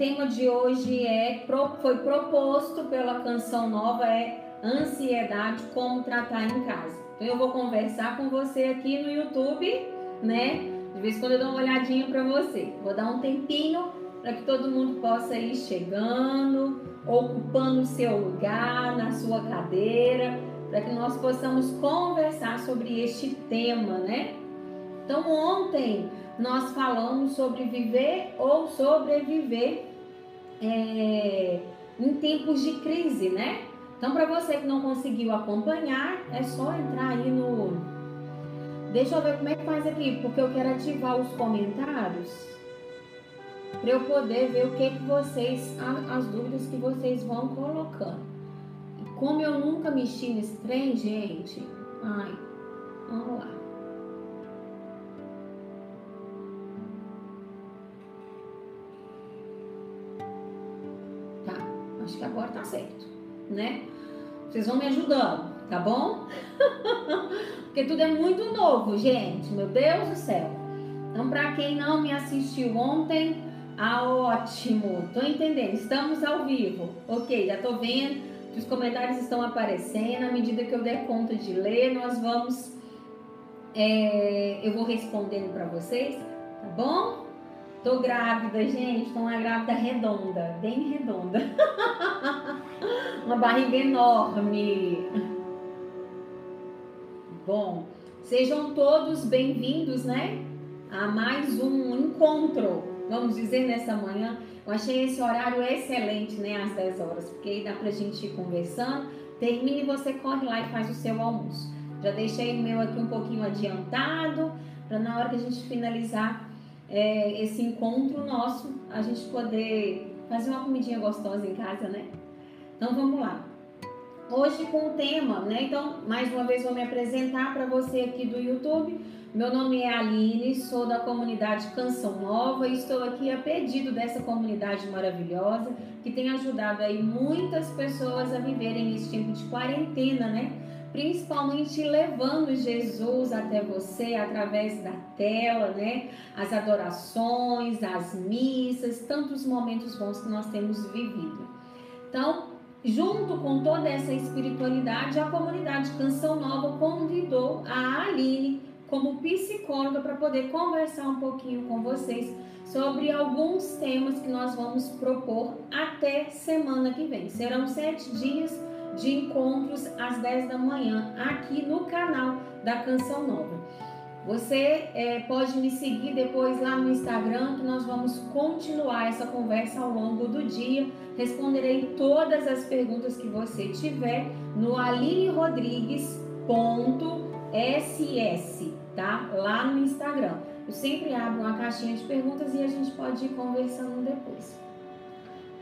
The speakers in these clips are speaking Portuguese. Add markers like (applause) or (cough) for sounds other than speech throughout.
tema de hoje é foi proposto pela canção nova é ansiedade como tratar em casa. Então eu vou conversar com você aqui no YouTube, né? De vez em quando eu dou uma olhadinha para você. Vou dar um tempinho para que todo mundo possa ir chegando, ocupando o seu lugar na sua cadeira, para que nós possamos conversar sobre este tema, né? Então ontem nós falamos sobre viver ou sobreviver é, em tempos de crise, né? Então, para você que não conseguiu acompanhar, é só entrar aí no. Deixa eu ver como é que faz aqui, porque eu quero ativar os comentários para eu poder ver o que, que vocês, as dúvidas que vocês vão colocando. Como eu nunca mexi nesse trem, gente, ai, vamos lá. Que agora tá certo, né? Vocês vão me ajudando, tá bom? (laughs) Porque tudo é muito novo, gente. Meu Deus do céu. Então, para quem não me assistiu ontem, ah, ótimo. Tô entendendo. Estamos ao vivo. Ok, já tô vendo que os comentários estão aparecendo. À medida que eu der conta de ler, nós vamos. É, eu vou respondendo para vocês, tá bom? Tô grávida, gente. Tô uma grávida redonda, bem redonda. (laughs) uma barriga enorme. Bom, sejam todos bem-vindos, né? A mais um encontro, vamos dizer, nessa manhã. Eu achei esse horário excelente, né? Às 10 horas, porque aí dá pra gente ir conversando. Termine e você corre lá e faz o seu almoço. Já deixei o meu aqui um pouquinho adiantado, para na hora que a gente finalizar é, esse encontro nosso, a gente poder fazer uma comidinha gostosa em casa, né? Então vamos lá. Hoje com o tema, né? Então, mais uma vez vou me apresentar para você aqui do YouTube. Meu nome é Aline, sou da comunidade Canção Nova e estou aqui a pedido dessa comunidade maravilhosa que tem ajudado aí muitas pessoas a viverem esse tempo de quarentena, né? Principalmente levando Jesus até você através da tela, né? As adorações, as missas, tantos momentos bons que nós temos vivido. Então, junto com toda essa espiritualidade, a comunidade Canção Nova convidou a Aline como psicóloga para poder conversar um pouquinho com vocês sobre alguns temas que nós vamos propor até semana que vem. Serão sete dias de encontros às 10 da manhã aqui no canal da Canção Nova. Você é, pode me seguir depois lá no Instagram que nós vamos continuar essa conversa ao longo do dia. Responderei todas as perguntas que você tiver no alinerodrigues.ss, tá? Lá no Instagram. Eu sempre abro uma caixinha de perguntas e a gente pode ir conversando depois.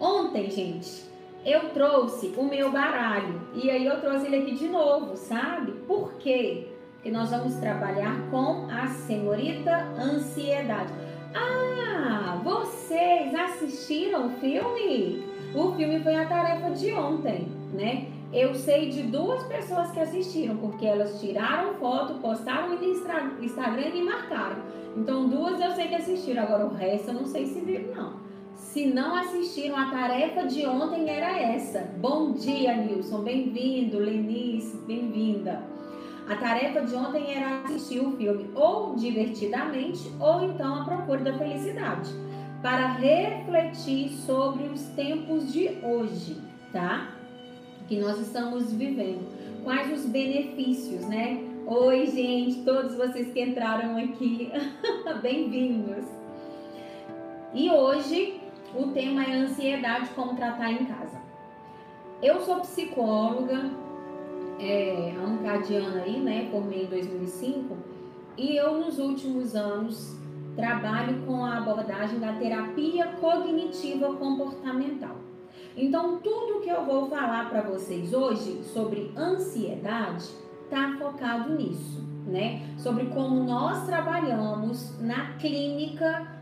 Ontem, gente, eu trouxe o meu baralho e aí eu trouxe ele aqui de novo, sabe? Por quê? Porque nós vamos trabalhar com a senhorita ansiedade. Ah, vocês assistiram o filme? O filme foi a tarefa de ontem, né? Eu sei de duas pessoas que assistiram, porque elas tiraram foto, postaram no Instagram e marcaram. Então, duas eu sei que assistiram, agora o resto eu não sei se viram, não. Se não assistiram, a tarefa de ontem era essa. Bom dia, Nilson. Bem-vindo, Lenice. Bem-vinda. A tarefa de ontem era assistir o filme ou divertidamente ou então a procura da felicidade, para refletir sobre os tempos de hoje, tá? Que nós estamos vivendo. Quais os benefícios, né? Oi, gente, todos vocês que entraram aqui, (laughs) bem-vindos. E hoje o tema é ansiedade, como tratar em casa. Eu sou psicóloga, é, há cadiano aí, né? Formei em 2005 e eu nos últimos anos trabalho com a abordagem da terapia cognitiva comportamental. Então, tudo que eu vou falar para vocês hoje sobre ansiedade está focado nisso, né? Sobre como nós trabalhamos na clínica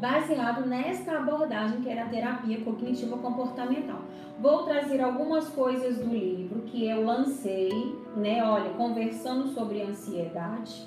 baseado nesta abordagem que era a terapia cognitiva comportamental. Vou trazer algumas coisas do livro que eu lancei, né? Olha, conversando sobre ansiedade.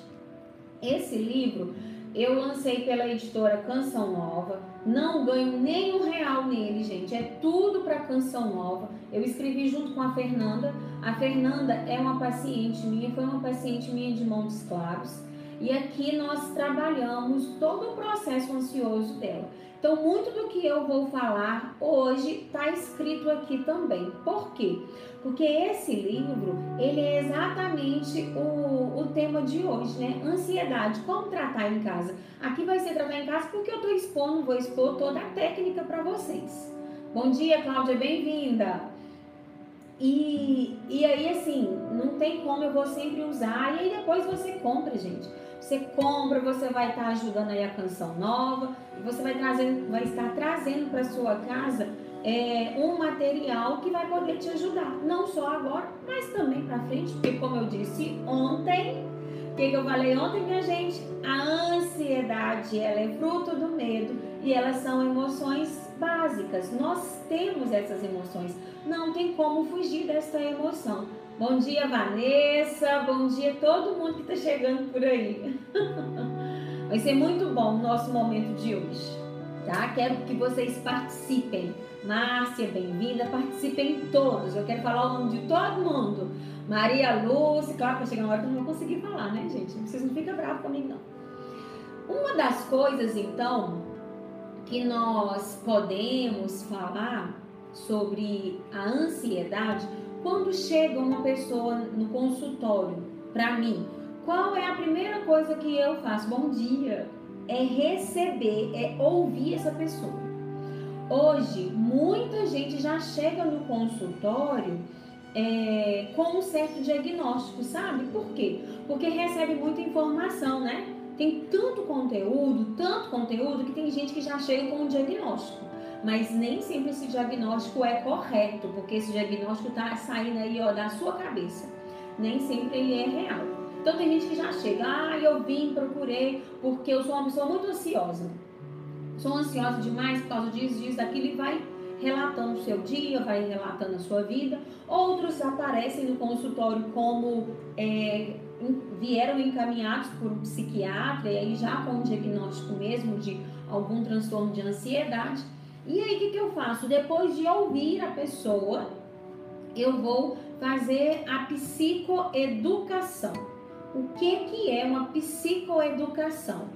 Esse livro Eu lancei pela editora Canção Nova. Não ganho nem um real nele, gente. É tudo para Canção Nova. Eu escrevi junto com a Fernanda. A Fernanda é uma paciente minha, foi uma paciente minha de Montes Claros. E aqui nós trabalhamos todo o processo ansioso dela. Então, muito do que eu vou falar hoje está escrito aqui também. Por quê? Porque esse livro, ele é exatamente o, o tema de hoje, né? Ansiedade, como tratar em casa. Aqui vai ser tratar em casa porque eu estou expondo, vou expor toda a técnica para vocês. Bom dia, Cláudia, bem-vinda! E, e aí, assim, não tem como, eu vou sempre usar. E aí depois você compra, gente. Você compra, você vai estar ajudando aí a canção nova você vai, trazer, vai estar trazendo para sua casa é, um material que vai poder te ajudar, não só agora, mas também para frente, porque como eu disse ontem, o que, que eu falei ontem, minha gente? A ansiedade, ela é fruto do medo e elas são emoções básicas. Nós temos essas emoções, não tem como fugir dessa emoção. Bom dia, Vanessa. Bom dia todo mundo que está chegando por aí. (laughs) Vai ser muito bom o nosso momento de hoje, tá? Quero que vocês participem. Márcia, bem-vinda. Participem todos. Eu quero falar o nome de todo mundo. Maria Lúcia, claro que chegar uma hora que eu não vou conseguir falar, né, gente? Vocês não ficam bravos comigo, não. Uma das coisas, então, que nós podemos falar sobre a ansiedade quando chega uma pessoa no consultório para mim, qual é a primeira coisa que eu faço? Bom dia. É receber, é ouvir essa pessoa. Hoje, muita gente já chega no consultório é, com um certo diagnóstico, sabe? Por quê? Porque recebe muita informação, né? Tem tanto conteúdo, tanto conteúdo, que tem gente que já chega com um diagnóstico mas nem sempre esse diagnóstico é correto, porque esse diagnóstico está saindo aí ó, da sua cabeça. Nem sempre ele é real. Então tem gente que já chega, ah, eu vim, procurei, porque eu sou uma pessoa muito ansiosa. Sou ansiosa demais por causa disso, disso, daquilo, e vai relatando o seu dia, vai relatando a sua vida. Outros aparecem no consultório como é, vieram encaminhados por um psiquiatra, e aí já com um diagnóstico mesmo de algum transtorno de ansiedade. E aí, o que, que eu faço? Depois de ouvir a pessoa, eu vou fazer a psicoeducação. O que, que é uma psicoeducação?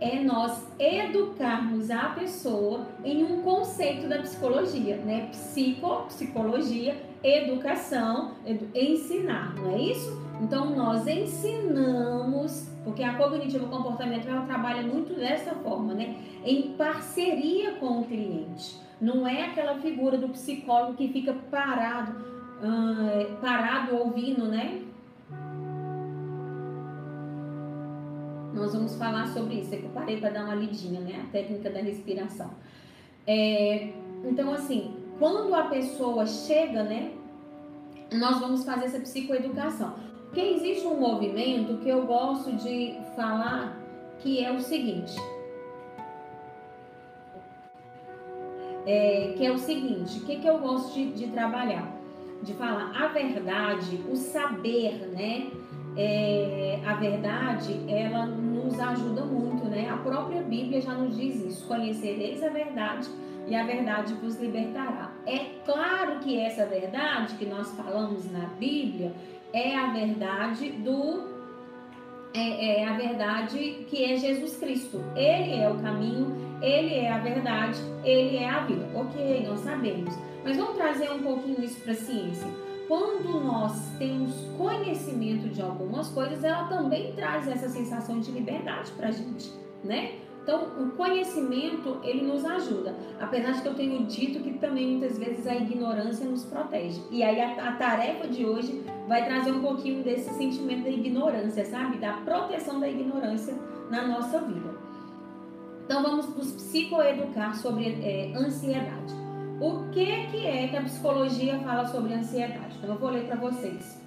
É nós educarmos a pessoa em um conceito da psicologia, né? Psico, psicologia, educação, edu ensinar, não é isso? Então nós ensinamos, porque a cognitiva comportamental trabalha muito dessa forma, né? Em parceria com o cliente. Não é aquela figura do psicólogo que fica parado, uh, parado ouvindo, né? Nós vamos falar sobre isso. Eu parei para dar uma lidinha, né? A técnica da respiração. É, então, assim, quando a pessoa chega, né? Nós vamos fazer essa psicoeducação. Porque existe um movimento que eu gosto de falar que é o seguinte. É, que é o seguinte, o que, que eu gosto de, de trabalhar? De falar a verdade, o saber, né? É, a verdade, ela nos ajuda muito, né? A própria Bíblia já nos diz isso: conhecereis a verdade e a verdade vos libertará. É claro que essa verdade que nós falamos na Bíblia, é a verdade do é, é, a verdade que é Jesus Cristo. Ele é o caminho, ele é a verdade, ele é a vida. Ok, nós sabemos. Mas vamos trazer um pouquinho isso para a ciência. Quando nós temos conhecimento de algumas coisas, ela também traz essa sensação de liberdade para a gente, né? Então, o conhecimento, ele nos ajuda. Apesar de que eu tenho dito que também muitas vezes a ignorância nos protege. E aí a, a tarefa de hoje vai trazer um pouquinho desse sentimento da ignorância, sabe? Da proteção da ignorância na nossa vida. Então, vamos nos psicoeducar sobre é, ansiedade. O que, que é que a psicologia fala sobre ansiedade? Então, eu vou ler para vocês.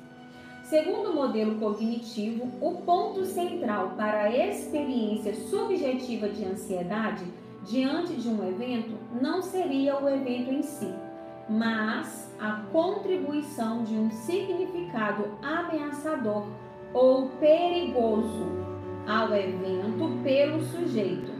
Segundo o modelo cognitivo, o ponto central para a experiência subjetiva de ansiedade diante de um evento não seria o evento em si, mas a contribuição de um significado ameaçador ou perigoso ao evento pelo sujeito.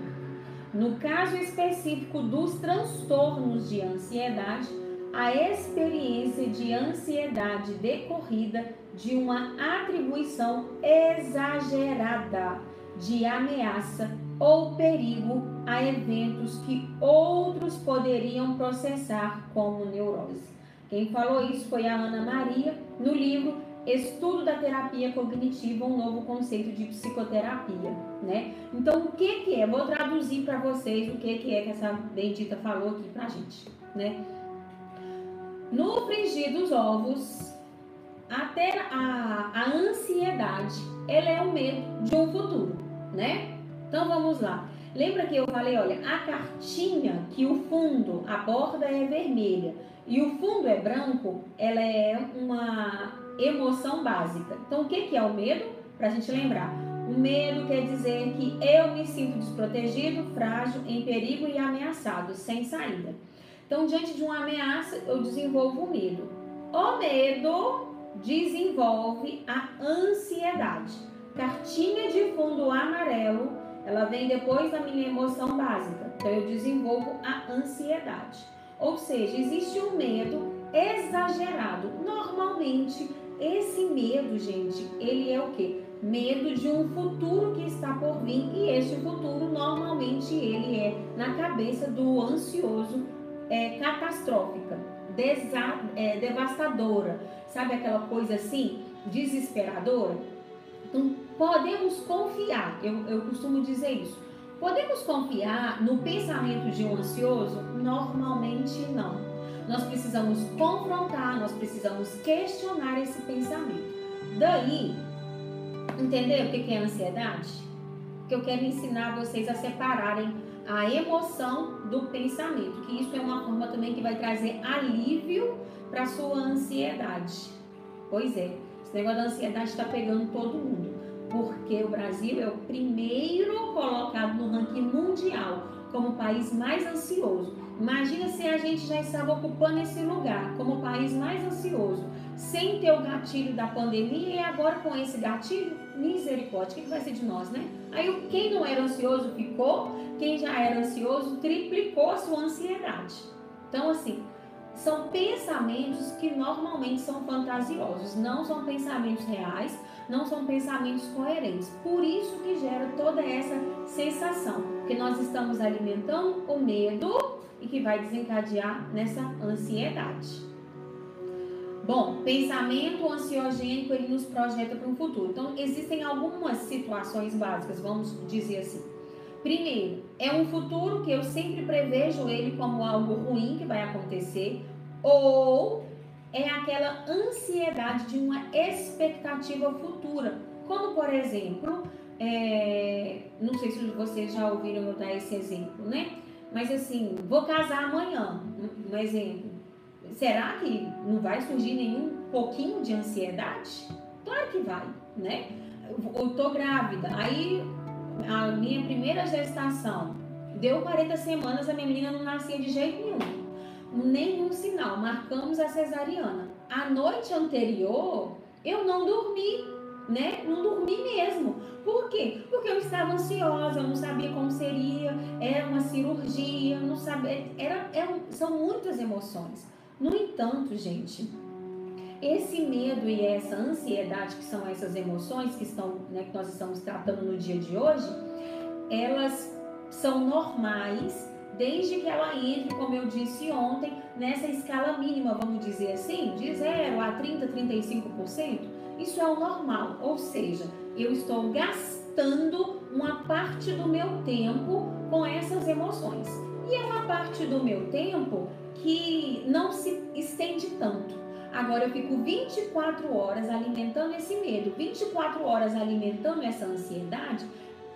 No caso específico dos transtornos de ansiedade, a experiência de ansiedade decorrida de uma atribuição exagerada de ameaça ou perigo a eventos que outros poderiam processar como neurose. Quem falou isso foi a Ana Maria no livro Estudo da Terapia Cognitiva, um novo conceito de psicoterapia, né? Então, o que que é? Vou traduzir para vocês o que que é que essa bendita falou aqui pra gente, né? No frigir dos ovos, até a, a ansiedade, ela é o medo de um futuro, né? Então vamos lá. Lembra que eu falei, olha, a cartinha que o fundo, a borda é vermelha e o fundo é branco, ela é uma emoção básica. Então o que, que é o medo? Para a gente lembrar. O medo quer dizer que eu me sinto desprotegido, frágil, em perigo e ameaçado, sem saída. Então, diante de uma ameaça, eu desenvolvo o medo. O medo desenvolve a ansiedade. Cartinha de fundo amarelo, ela vem depois da minha emoção básica. Então eu desenvolvo a ansiedade. Ou seja, existe um medo exagerado. Normalmente, esse medo, gente, ele é o quê? Medo de um futuro que está por vir e este futuro normalmente ele é na cabeça do ansioso é, catastrófica, desa, é, devastadora, sabe aquela coisa assim, desesperadora? Então, podemos confiar, eu, eu costumo dizer isso. Podemos confiar no pensamento de um ansioso? Normalmente não. Nós precisamos confrontar, nós precisamos questionar esse pensamento. Daí, entender o que é ansiedade? Que eu quero ensinar vocês a separarem a emoção do pensamento, que isso é uma forma também que vai trazer alívio para sua ansiedade. Pois é, esse negócio da ansiedade está pegando todo mundo, porque o Brasil é o primeiro colocado no ranking mundial como país mais ansioso. Imagina se a gente já estava ocupando esse lugar como o país mais ansioso, sem ter o gatilho da pandemia e agora com esse gatilho, misericórdia, o que vai ser de nós, né? Aí quem não era ansioso ficou, quem já era ansioso triplicou a sua ansiedade. Então, assim, são pensamentos que normalmente são fantasiosos, não são pensamentos reais, não são pensamentos coerentes. Por isso que gera toda essa sensação, que nós estamos alimentando o medo e que vai desencadear nessa ansiedade. Bom, pensamento ansiogênico ele nos projeta para um futuro. Então, existem algumas situações básicas, vamos dizer assim. Primeiro, é um futuro que eu sempre prevejo ele como algo ruim que vai acontecer, ou é aquela ansiedade de uma expectativa futura, como por exemplo, é, não sei se vocês já ouviram eu dar esse exemplo, né? Mas assim, vou casar amanhã, um exemplo. Será que não vai surgir nenhum pouquinho de ansiedade? Claro que vai, né? Eu tô grávida, aí a minha primeira gestação deu 40 semanas, a minha menina não nascia de jeito nenhum. Nenhum sinal. Marcamos a cesariana. A noite anterior, eu não dormi, né? Não dormi mesmo. Por quê? Porque eu estava ansiosa, eu não sabia como seria, era uma cirurgia, não sabia. Era, era, são muitas emoções. No entanto, gente, esse medo e essa ansiedade, que são essas emoções que, estão, né, que nós estamos tratando no dia de hoje, elas são normais desde que ela entre, como eu disse ontem, nessa escala mínima, vamos dizer assim, de 0 a 30, 35%. Isso é o normal, ou seja, eu estou gastando uma parte do meu tempo com essas emoções. E é uma parte do meu tempo que não se estende tanto. Agora eu fico 24 horas alimentando esse medo, 24 horas alimentando essa ansiedade,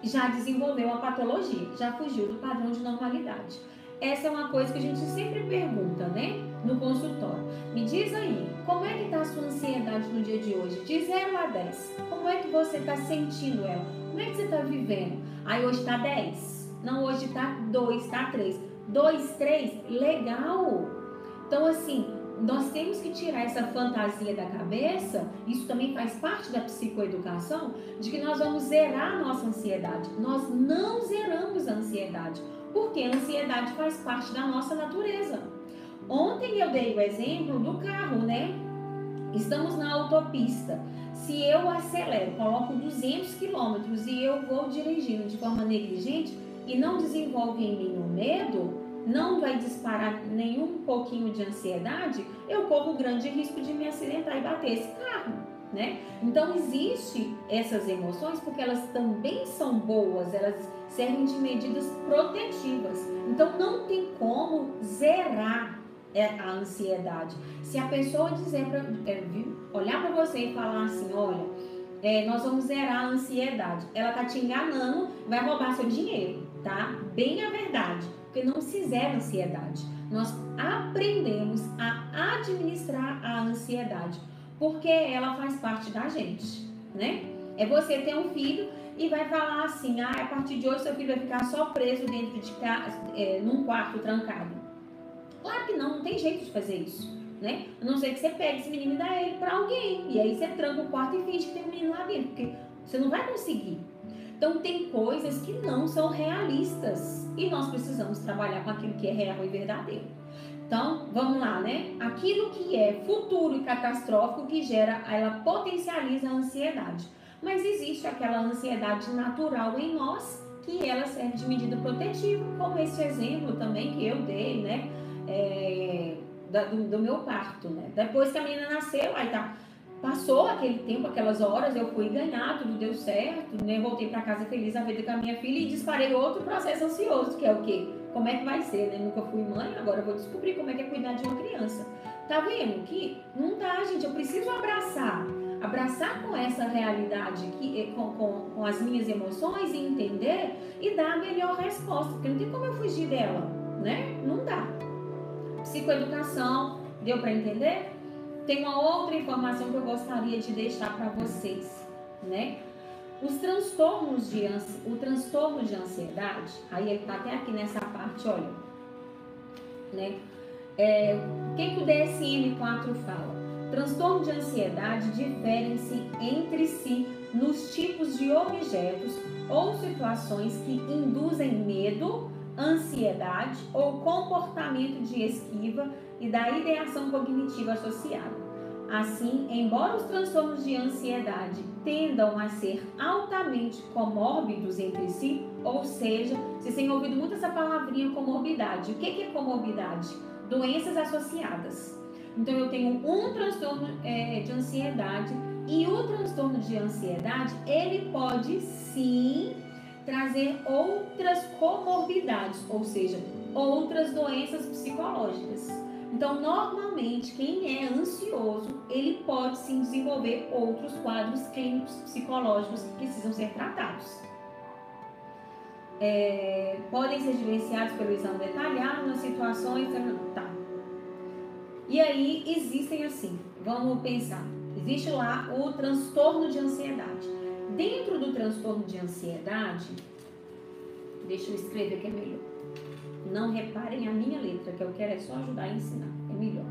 já desenvolveu a patologia, já fugiu do padrão de normalidade. Essa é uma coisa que a gente sempre pergunta, né? No consultório. Me diz aí, como é que está a sua ansiedade no dia de hoje? De 0 a 10. Como é que você está sentindo ela? Como é que você está vivendo? Aí hoje está 10. Não, hoje está 2, está 3. 2, 3, legal. Então, assim, nós temos que tirar essa fantasia da cabeça, isso também faz parte da psicoeducação, de que nós vamos zerar a nossa ansiedade. Nós não zeramos a ansiedade, porque a ansiedade faz parte da nossa natureza. Ontem eu dei o exemplo do carro, né? Estamos na autopista. Se eu acelero, coloco 200 quilômetros e eu vou dirigindo de forma negligente e não desenvolve em mim o medo, não vai disparar nenhum pouquinho de ansiedade, eu corro grande risco de me acidentar e bater esse carro, né? Então existe essas emoções porque elas também são boas, elas servem de medidas protetivas. Então não tem como zerar é, a ansiedade. Se a pessoa dizer para é, olhar para você e falar assim, olha, é, nós vamos zerar a ansiedade, ela tá te enganando, vai roubar seu dinheiro, tá? Bem a verdade porque não se zera ansiedade. Nós aprendemos a administrar a ansiedade, porque ela faz parte da gente, né? É você ter um filho e vai falar assim, ah, a partir de hoje seu filho vai ficar só preso dentro de casa, é, num quarto trancado. Claro que não, não tem jeito de fazer isso, né? A não ser que você pegue esse menino e dá ele para alguém, e aí você tranca o quarto e finge que tem um menino lá dentro, porque você não vai conseguir. Então tem coisas que não são realistas e nós precisamos trabalhar com aquilo que é real e verdadeiro. Então, vamos lá, né? Aquilo que é futuro e catastrófico que gera, ela potencializa a ansiedade. Mas existe aquela ansiedade natural em nós que ela serve de medida protetiva, como esse exemplo também que eu dei, né? É, do, do, meu parto, né? Depois que a menina nasceu, aí tá Passou aquele tempo, aquelas horas, eu fui ganhar, tudo deu certo, né? Voltei para casa feliz a vida com a minha filha e disparei outro processo ansioso, que é o quê? Como é que vai ser, né? Nunca fui mãe, agora vou descobrir como é que é cuidar de uma criança. Tá vendo que não tá, gente? Eu preciso abraçar, abraçar com essa realidade aqui, eh, com, com, com as minhas emoções e entender e dar a melhor resposta, porque não tem como eu fugir dela, né? Não dá. Psicoeducação, deu para entender? Tem uma outra informação que eu gostaria de deixar para vocês, né? Os transtornos de o transtorno de ansiedade, aí ele está até aqui nessa parte, olha, né? É, o que, que o DSM-4 fala? Transtorno de ansiedade diferem-se entre si nos tipos de objetos ou situações que induzem medo, ansiedade ou comportamento de esquiva e da ideação cognitiva associada. Assim, embora os transtornos de ansiedade tendam a ser altamente comórbidos entre si, ou seja, vocês têm ouvido muito essa palavrinha comorbidade. O que é comorbidade? Doenças associadas. Então, eu tenho um transtorno é, de ansiedade e o transtorno de ansiedade, ele pode sim trazer outras comorbidades, ou seja, outras doenças psicológicas. Então, normalmente, quem é ansioso, ele pode sim desenvolver outros quadros clínicos psicológicos que precisam ser tratados. É, podem ser diferenciados pelo exame detalhado nas situações. Tá. E aí existem assim, vamos pensar. Existe lá o transtorno de ansiedade. Dentro do transtorno de ansiedade, deixa eu escrever que é melhor. Não reparem a minha letra, que eu quero é só ajudar a ensinar. É melhor.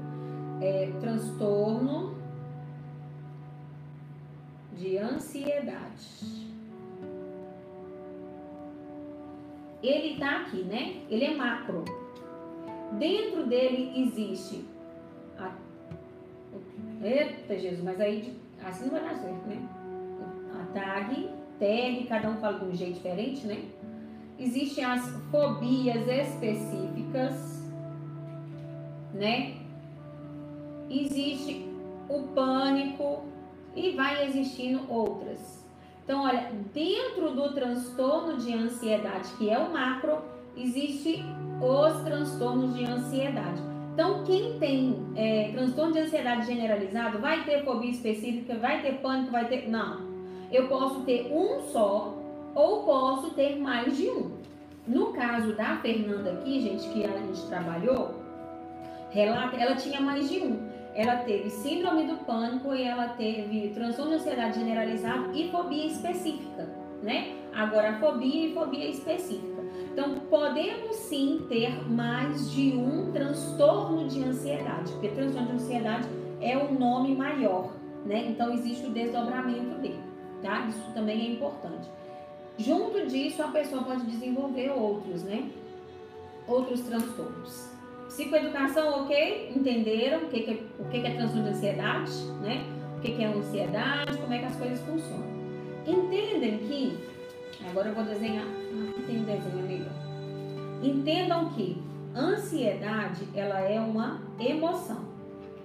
É transtorno de ansiedade. Ele tá aqui, né? Ele é macro. Dentro dele existe a... Eita Jesus, mas aí assim não vai dar certo, né? A tag, tag, cada um fala de um jeito diferente, né? Existem as fobias específicas, né? Existe o pânico e vai existindo outras. Então, olha, dentro do transtorno de ansiedade, que é o macro, existe os transtornos de ansiedade. Então, quem tem é, transtorno de ansiedade generalizado vai ter fobia específica, vai ter pânico, vai ter. Não. Eu posso ter um só ou posso ter mais de um. No caso da Fernanda aqui, gente, que a gente trabalhou, relata, ela tinha mais de um. Ela teve síndrome do pânico e ela teve transtorno de ansiedade generalizado e fobia específica, né? agorafobia e fobia específica. Então, podemos sim ter mais de um transtorno de ansiedade, porque transtorno de ansiedade é o nome maior, né? Então, existe o desdobramento dele, tá? Isso também é importante. Junto disso, a pessoa pode desenvolver outros, né? Outros transtornos. Psicoeducação, ok? Entenderam o que, que, é, o que, que é transtorno de ansiedade, né? O que, que é ansiedade, como é que as coisas funcionam. Entendem que, agora eu vou desenhar, aqui tem um desenho melhor. Entendam que ansiedade, ela é uma emoção.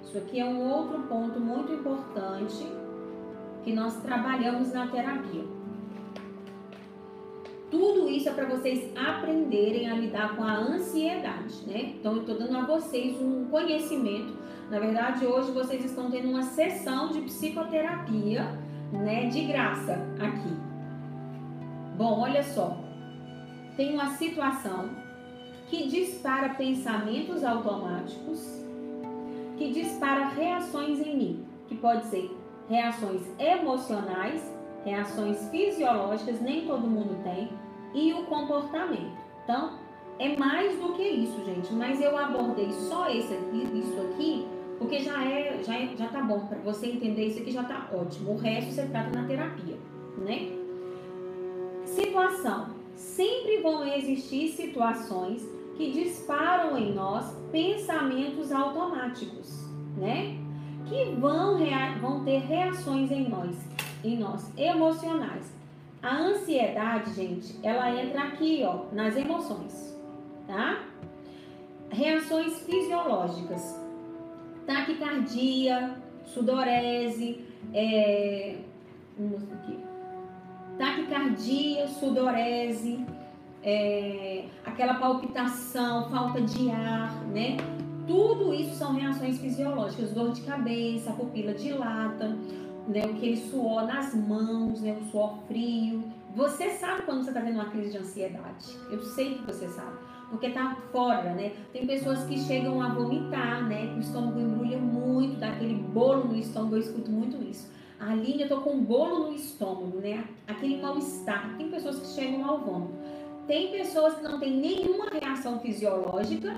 Isso aqui é um outro ponto muito importante que nós trabalhamos na terapia. Tudo isso é para vocês aprenderem a lidar com a ansiedade, né? Então, eu estou dando a vocês um conhecimento. Na verdade, hoje vocês estão tendo uma sessão de psicoterapia, né, de graça aqui. Bom, olha só. Tem uma situação que dispara pensamentos automáticos, que dispara reações em mim, que pode ser reações emocionais, reações fisiológicas, nem todo mundo tem, e o comportamento. Então, é mais do que isso, gente. Mas eu abordei só esse, isso aqui, porque já é, já, é, já tá bom para você entender isso aqui já tá ótimo. O resto você trata na terapia, né? Situação. Sempre vão existir situações que disparam em nós pensamentos automáticos, né? Que vão, vão ter reações em nós, em nós emocionais. A ansiedade, gente, ela entra aqui, ó, nas emoções, tá? Reações fisiológicas, taquicardia, sudorese, é, aqui, taquicardia, sudorese, é, aquela palpitação, falta de ar, né? Tudo isso são reações fisiológicas, dor de cabeça, pupila dilata, né, aquele suor nas mãos, né, o suor frio. Você sabe quando você está tendo uma crise de ansiedade. Eu sei que você sabe. Porque está fora, né? Tem pessoas que chegam a vomitar, né? O estômago embrulha muito, dá aquele bolo no estômago, eu escuto muito isso. Aline, eu tô com um bolo no estômago, né? Aquele mal-estar. Tem pessoas que chegam ao vômito. Tem pessoas que não têm nenhuma reação fisiológica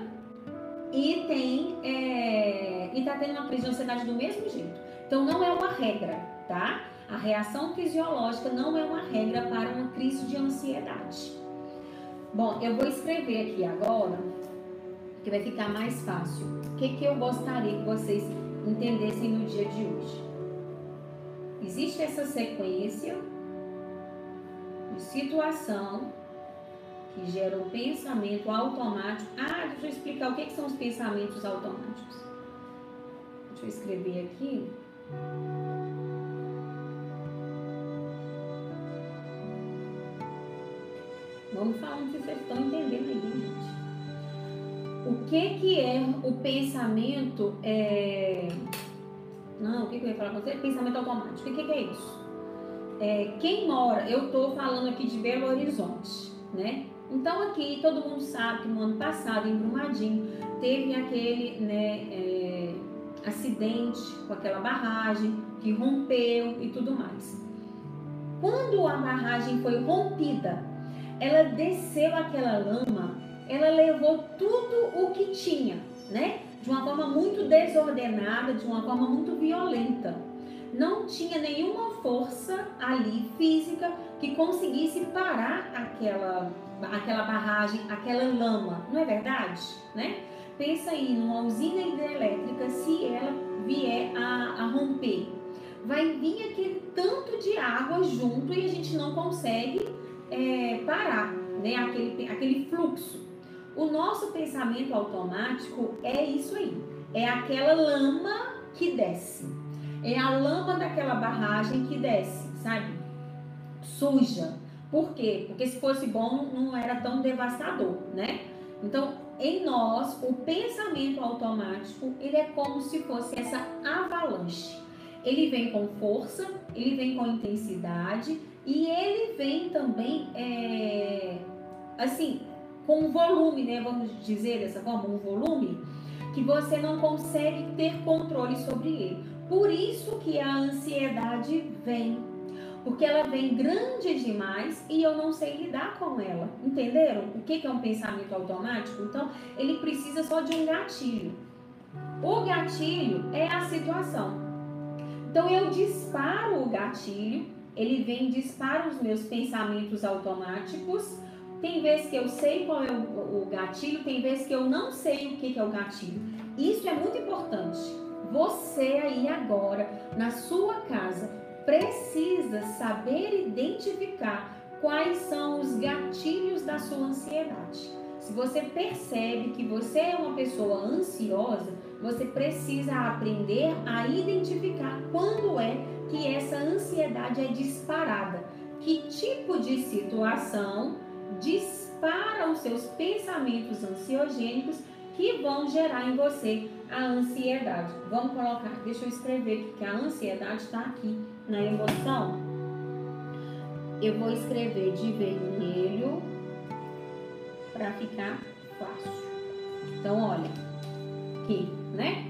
e tem é, e tá tendo uma crise de ansiedade do mesmo jeito. Então não é uma regra, tá? A reação fisiológica não é uma regra para uma crise de ansiedade. Bom, eu vou escrever aqui agora, que vai ficar mais fácil. O que, que eu gostaria que vocês entendessem no dia de hoje? Existe essa sequência de situação que gera um pensamento automático. Ah, deixa eu explicar o que, que são os pensamentos automáticos. Deixa eu escrever aqui. Vamos falando se vocês estão entendendo aí, gente. O que que é o pensamento? É... Não, o que, que eu ia falar com você? Pensamento automático. O que, que é isso? É, quem mora, eu estou falando aqui de Belo Horizonte, né? Então aqui todo mundo sabe que no ano passado em Brumadinho teve aquele né, é, acidente com aquela barragem que rompeu e tudo mais. Quando a barragem foi rompida, ela desceu aquela lama, ela levou tudo o que tinha, né? De uma forma muito desordenada, de uma forma muito violenta. Não tinha nenhuma força ali física que conseguisse parar aquela aquela barragem, aquela lama, não é verdade? Né? Pensa aí numa usina hidrelétrica, se ela vier a, a romper, vai vir aquele tanto de água junto e a gente não consegue é, parar, né? Aquele, aquele fluxo. O nosso pensamento automático é isso aí, é aquela lama que desce, é a lama daquela barragem que desce, sabe? Suja, por quê? Porque se fosse bom, não era tão devastador, né? Então, em nós, o pensamento automático, ele é como se fosse essa avalanche. Ele vem com força, ele vem com intensidade e ele vem também, é, assim, com um volume, né? Vamos dizer dessa forma, um volume que você não consegue ter controle sobre ele. Por isso que a ansiedade vem Porque ela vem grande demais e eu não sei lidar com ela. Entenderam? O que é um pensamento automático? Então, ele precisa só de um gatilho. O gatilho é a situação. Então, eu disparo o gatilho, ele vem dispara os meus pensamentos automáticos. Tem vezes que eu sei qual é o, gatilho, tem vezes que eu não sei o que é o gatilho. Isso é muito importante. Você aí agora, na sua casa, precisa saber identificar quais são os gatilhos da sua ansiedade. Se você percebe que você é uma pessoa ansiosa, você precisa aprender a identificar quando é que essa ansiedade é disparada. Que tipo de situação dispara os seus pensamentos ansiogênicos que vão gerar em você a ansiedade. Vamos colocar, deixa eu escrever aqui que a ansiedade está aqui na emoção. Eu vou escrever de vermelho para ficar fácil. Então, olha, aqui, né?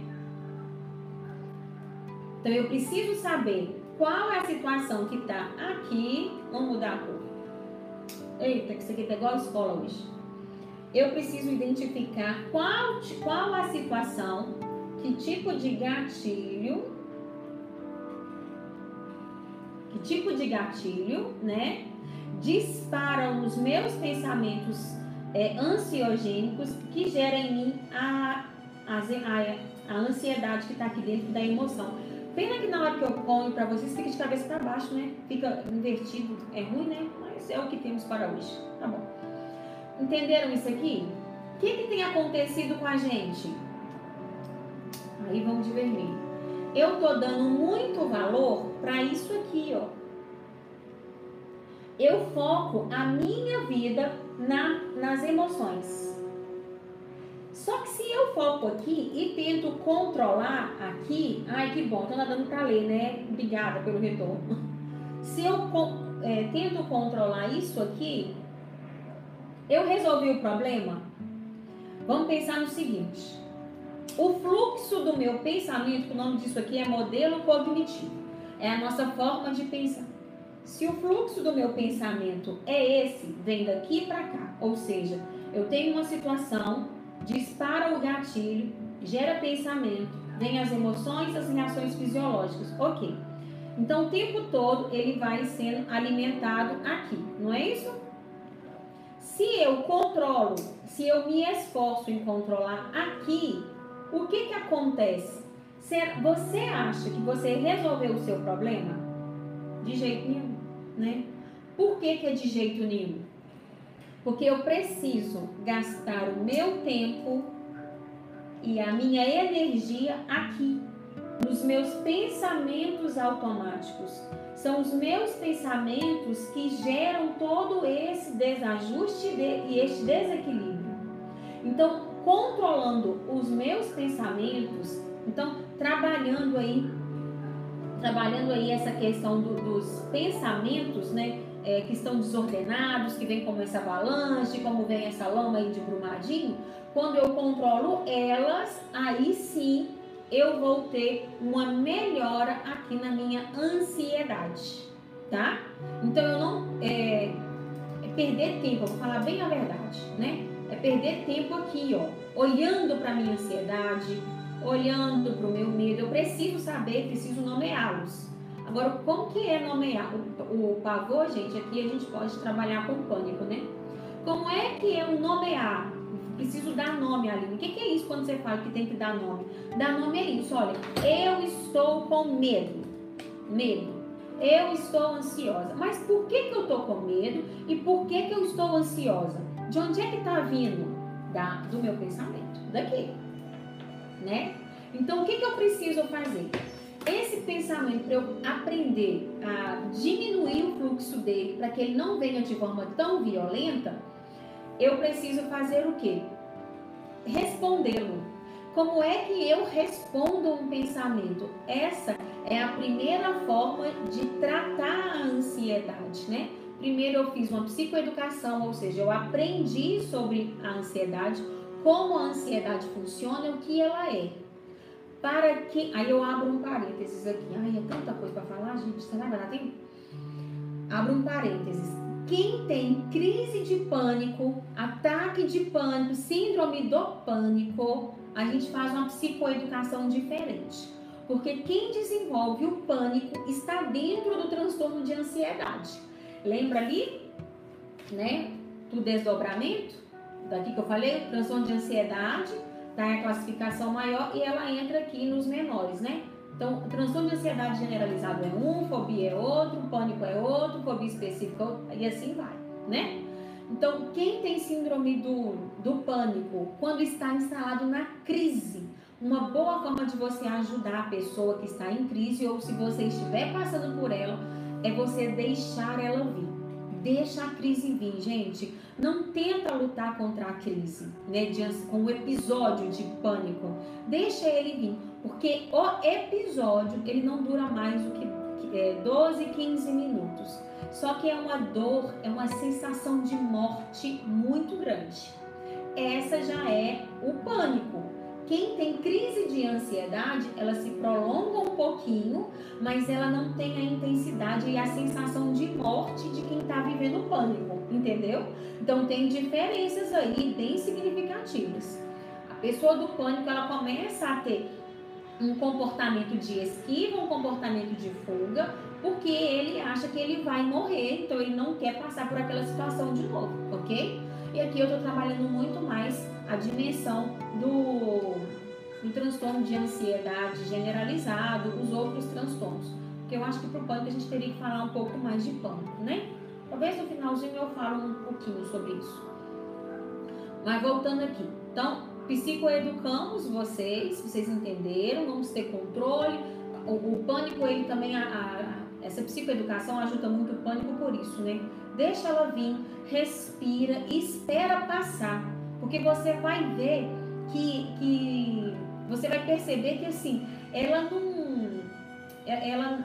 Então, eu preciso saber qual é a situação que está aqui. Vamos mudar a cor. Eita, que isso aqui tá igual a escola hoje eu preciso identificar qual, qual a situação, que tipo de gatilho, que tipo de gatilho, né, disparam os meus pensamentos é, ansiogênicos que geram em mim a, a, a, a ansiedade que está aqui dentro da emoção. Pena que na hora que eu ponho para vocês fica de cabeça para baixo, né? Fica invertido. É ruim, né? Mas é o que temos para hoje. Tá bom. Entenderam isso aqui? O que, que tem acontecido com a gente? Aí vamos de vermelho. Eu tô dando muito valor para isso aqui, ó. Eu foco a minha vida na, nas emoções. Só que se eu foco aqui e tento controlar aqui, ai que bom, tô nadando para ler, né? Obrigada pelo retorno. Se eu é, tento controlar isso aqui, eu resolvi o problema? Vamos pensar no seguinte: o fluxo do meu pensamento, o nome disso aqui é modelo cognitivo, é a nossa forma de pensar. Se o fluxo do meu pensamento é esse, vem daqui para cá, ou seja, eu tenho uma situação, dispara o gatilho, gera pensamento, vem as emoções, as reações fisiológicas, ok. Então o tempo todo ele vai sendo alimentado aqui, não é isso? Se eu controlo, se eu me esforço em controlar aqui, o que que acontece? Você acha que você resolveu o seu problema? De jeito nenhum, né? Por que, que é de jeito nenhum? Porque eu preciso gastar o meu tempo e a minha energia aqui, nos meus pensamentos automáticos são os meus pensamentos que geram todo esse desajuste e este desequilíbrio. Então, controlando os meus pensamentos, então trabalhando aí, trabalhando aí essa questão do, dos pensamentos, né, é, que estão desordenados, que vem como essa avalanche, como vem essa lama aí de brumadinho, quando eu controlo elas, aí sim eu vou ter uma melhora aqui na minha ansiedade, tá? Então eu não é, perder tempo, vou falar bem a verdade, né? É perder tempo aqui, ó, olhando para minha ansiedade, olhando para o meu medo. Eu preciso saber, preciso nomeá-los. Agora, como que é nomear o, o pavor, gente? Aqui a gente pode trabalhar com pânico, né? Como é que eu nomear Preciso dar nome, Aline. O que, que é isso quando você fala que tem que dar nome? Dar nome é isso, olha. Eu estou com medo. Medo. Eu estou ansiosa. Mas por que, que eu estou com medo? E por que, que eu estou ansiosa? De onde é que está vindo? Da, do meu pensamento. Daqui. Né? Então, o que, que eu preciso fazer? Esse pensamento, para eu aprender a diminuir o fluxo dele, para que ele não venha de forma tão violenta, eu preciso fazer o quê? Respondê-lo. Como é que eu respondo um pensamento? Essa é a primeira forma de tratar a ansiedade, né? Primeiro eu fiz uma psicoeducação, ou seja, eu aprendi sobre a ansiedade, como a ansiedade funciona o que ela é. Para que. Aí eu abro um parênteses aqui. Ai, é tanta coisa para falar, gente. Será que dá tempo? abra um parênteses. Quem tem crise de pânico, ataque de pânico, síndrome do pânico, a gente faz uma psicoeducação diferente. Porque quem desenvolve o pânico está dentro do transtorno de ansiedade. Lembra ali, né, do desdobramento? Daqui que eu falei, transtorno de ansiedade, tá a classificação maior e ela entra aqui nos menores, né? Então, transtorno de ansiedade generalizado é um, fobia é outro, pânico é outro, fobia específica e assim vai, né? Então, quem tem síndrome do, do pânico, quando está instalado na crise, uma boa forma de você ajudar a pessoa que está em crise ou se você estiver passando por ela, é você deixar ela vir. Deixa a crise vir, gente. Não tenta lutar contra a crise, né? Com o episódio de pânico. Deixa ele vir, porque o episódio ele não dura mais do que é, 12, 15 minutos. Só que é uma dor, é uma sensação de morte muito grande. Essa já é o pânico. Quem tem crise de ansiedade, ela se prolonga um pouquinho, mas ela não tem a intensidade e a sensação de morte de quem está vivendo pânico, entendeu? Então tem diferenças aí bem significativas. A pessoa do pânico, ela começa a ter um comportamento de esquiva, um comportamento de fuga, porque ele acha que ele vai morrer, então ele não quer passar por aquela situação de novo, ok? E aqui eu estou trabalhando muito mais a dimensão do, do transtorno de ansiedade generalizado, os outros transtornos. Porque eu acho que para o pânico a gente teria que falar um pouco mais de pânico, né? Talvez no finalzinho eu falo um pouquinho sobre isso. Mas voltando aqui. Então, psicoeducamos vocês, vocês entenderam, vamos ter controle. O, o pânico, ele também, a, a, essa psicoeducação ajuda muito o pânico por isso, né? Deixa ela vir, respira e espera passar. Porque você vai ver que, que você vai perceber que assim, ela não. É, ela,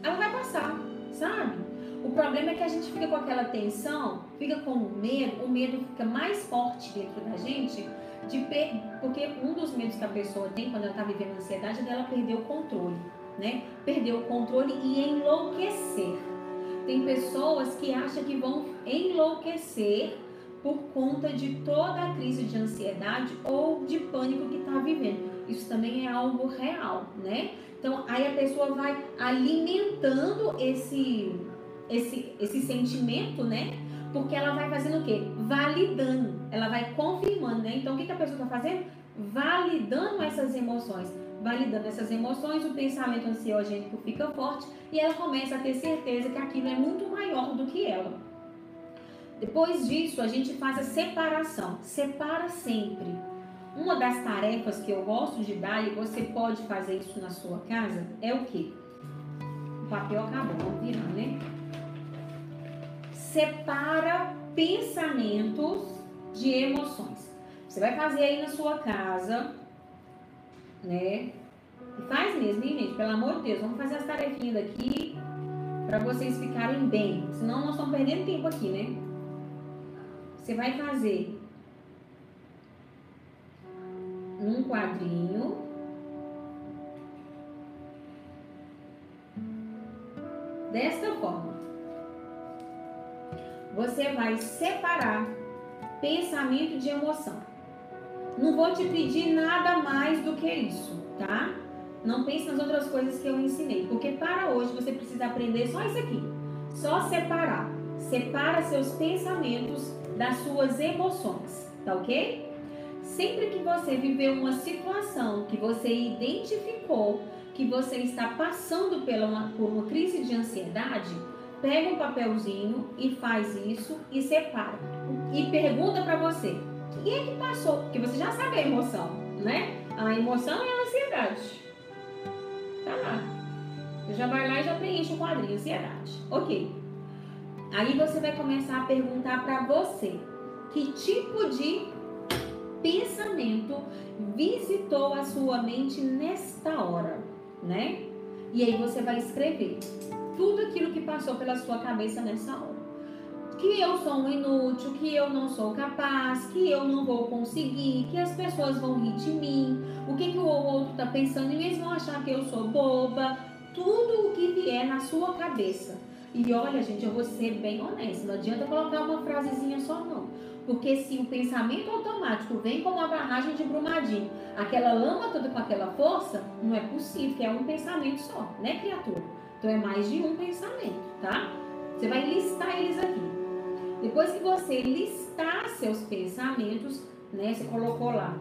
ela vai passar, sabe? O problema é que a gente fica com aquela tensão, fica com o medo, o medo fica mais forte dentro da gente, de per... porque um dos medos que a pessoa tem quando ela está vivendo ansiedade é dela perder o controle, né? Perder o controle e enlouquecer. Tem pessoas que acham que vão enlouquecer por conta de toda a crise de ansiedade ou de pânico que está vivendo. Isso também é algo real, né? Então, aí a pessoa vai alimentando esse, esse, esse sentimento, né? Porque ela vai fazendo o quê? Validando, ela vai confirmando, né? Então, o que, que a pessoa está fazendo? Validando essas emoções. Validando essas emoções, o pensamento ansiogênico fica forte e ela começa a ter certeza que aquilo é muito maior do que ela. Depois disso, a gente faz a separação. Separa sempre. Uma das tarefas que eu gosto de dar, e você pode fazer isso na sua casa, é o que? O papel acabou, virar, né? Separa pensamentos de emoções. Você vai fazer aí na sua casa, né? Faz mesmo, hein, gente? Pelo amor de Deus, vamos fazer as tarefinhas daqui para vocês ficarem bem. Senão nós estamos perdendo tempo aqui, né? Você vai fazer num quadrinho. Desta forma. Você vai separar pensamento de emoção. Não vou te pedir nada mais do que isso, tá? Não pense nas outras coisas que eu ensinei, porque para hoje você precisa aprender só isso aqui. Só separar. Separa seus pensamentos das suas emoções, tá ok? Sempre que você viver uma situação que você identificou que você está passando pela uma, por uma crise de ansiedade, pega um papelzinho e faz isso e separa. E pergunta para você: quem é que passou? Porque você já sabe a emoção, né? A emoção é a ansiedade. Tá lá. Você já vai lá e já preenche o quadrinho, ansiedade. Ok. Aí você vai começar a perguntar para você que tipo de pensamento visitou a sua mente nesta hora, né? E aí você vai escrever tudo aquilo que passou pela sua cabeça nessa hora. Que eu sou um inútil, que eu não sou capaz, que eu não vou conseguir, que as pessoas vão rir de mim, o que, que o outro está pensando e eles vão achar que eu sou boba. Tudo o que vier na sua cabeça E olha, gente, eu vou ser bem honesta, não adianta colocar uma frasezinha só não. Porque se o pensamento automático vem como uma barragem de Brumadinho, aquela lama toda com aquela força, não é possível, que é um pensamento só, né, criatura? Então é mais de um pensamento, tá? Você vai listar eles aqui. Depois que você listar seus pensamentos, né, você colocou lá.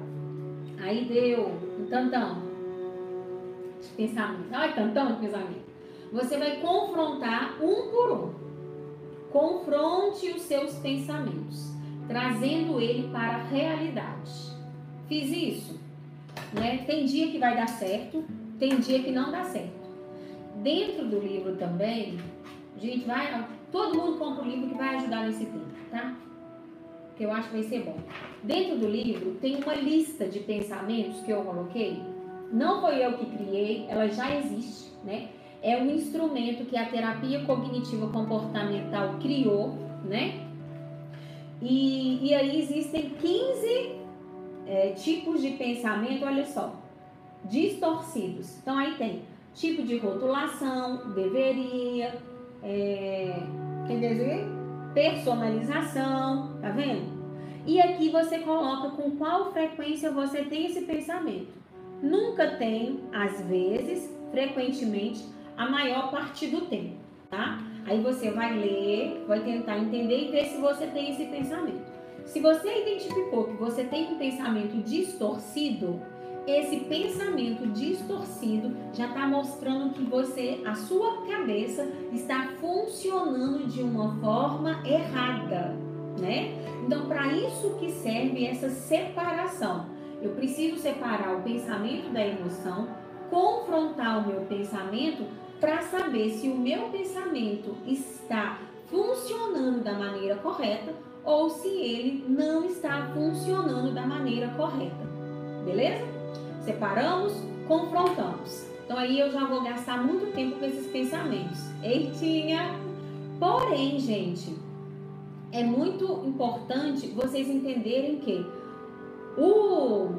Aí deu um tantão de pensamento. Ai, tantão de pensamento. Você vai confrontar um por um. Confronte os seus pensamentos trazendo ele para a realidade. Fiz isso, né? Tem dia que vai dar certo, tem dia que não dá certo. Dentro do livro também, gente vai, todo mundo compra o livro que vai ajudar nesse tempo, tá? Que eu acho que vai ser bom. Dentro do livro tem uma lista de pensamentos que eu coloquei. Não foi eu que criei, ela já existe, né? É um instrumento que a terapia cognitiva comportamental criou, né? E, e aí existem 15 é, tipos de pensamento, olha só, distorcidos. Então aí tem tipo de rotulação, deveria, é, quer dizer, personalização, tá vendo? E aqui você coloca com qual frequência você tem esse pensamento. Nunca tem, às vezes, frequentemente, a maior parte do tempo, tá? Aí você vai ler, vai tentar entender e ver se você tem esse pensamento. Se você identificou que você tem um pensamento distorcido, esse pensamento distorcido já está mostrando que você, a sua cabeça está funcionando de uma forma errada, né? Então, para isso que serve essa separação. Eu preciso separar o pensamento da emoção, confrontar o meu pensamento para saber se o meu pensamento está funcionando da maneira correta ou se ele não está funcionando da maneira correta. Beleza? Separamos, confrontamos. Então aí eu já vou gastar muito tempo com esses pensamentos. Eitinha! Porém, gente, é muito importante vocês entenderem que o,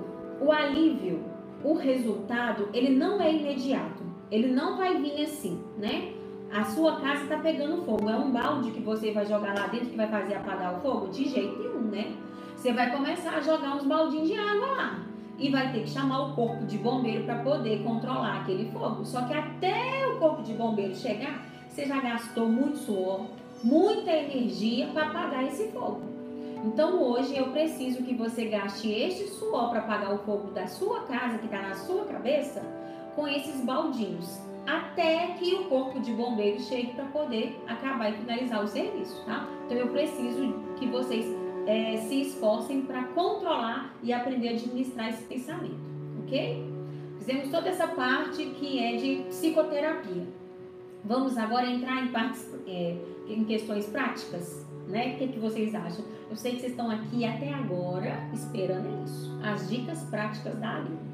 o alívio, o resultado, ele não é imediato. Ele não vai vir assim, né? A sua casa está pegando fogo. É um balde que você vai jogar lá dentro que vai fazer apagar o fogo? De jeito nenhum, né? Você vai começar a jogar uns baldinhos de água lá. E vai ter que chamar o corpo de bombeiro para poder controlar aquele fogo. Só que até o corpo de bombeiro chegar, você já gastou muito suor, muita energia para apagar esse fogo. Então hoje eu preciso que você gaste este suor para apagar o fogo da sua casa que está na sua cabeça com esses baldinhos, até que o corpo de bombeiros chegue para poder acabar e finalizar o serviço, tá? Então eu preciso que vocês é, se esforcem para controlar e aprender a administrar esse pensamento, ok? Fizemos toda essa parte que é de psicoterapia. Vamos agora entrar em partes, é, em questões práticas, né? O que, que vocês acham? Eu sei que vocês estão aqui até agora esperando isso, as dicas práticas da Aline.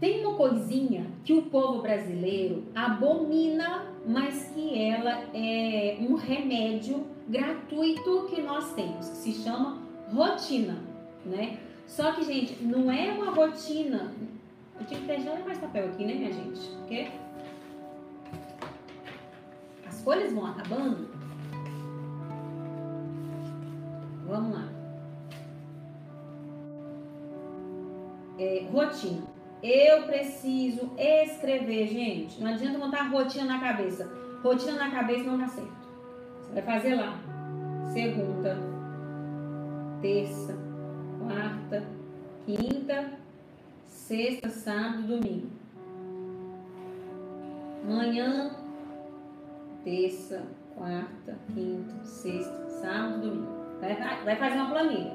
Tem uma coisinha que o povo brasileiro abomina, mas que ela é um remédio gratuito que nós temos, que se chama rotina, né? Só que, gente, não é uma rotina. Eu tinha que deixar mais papel aqui, né, minha gente? Porque as folhas vão acabando. Vamos lá. É, rotina. Eu preciso escrever, gente. Não adianta montar rotina na cabeça. Rotina na cabeça não dá certo. Você vai fazer lá. Segunda, terça, quarta, quinta, sexta, sábado, domingo. Manhã, terça, quarta, quinta, sexta, sábado, domingo. Vai, fazer uma planilha,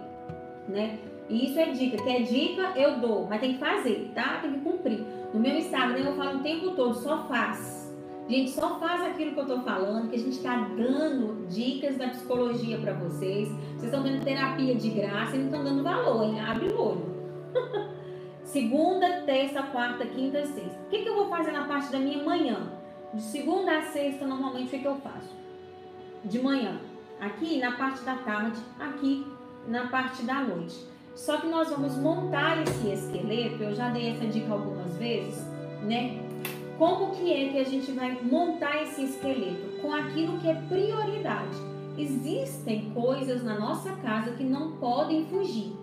né? E isso é dica. Que é dica, eu dou, mas tem que fazer, tá? Tem que cumprir. No meu Instagram eu falo o tempo todo, só faz. Gente, só faz aquilo que eu tô falando, que a gente está dando dicas da psicologia para vocês. Vocês estão dando terapia de graça e não estão dando valor, hein? Abre o olho. (laughs) segunda, terça, quarta, quinta, sexta. O que, que eu vou fazer na parte da minha manhã? De segunda a sexta, normalmente, o que, que eu faço? De manhã. Aqui na parte da tarde, aqui na parte da noite. Só que nós vamos montar esse esqueleto, eu já dei essa dica algumas vezes, né? como que é que a gente vai montar esse esqueleto? Com aquilo que é prioridade. Existem coisas na nossa casa que não podem fugir.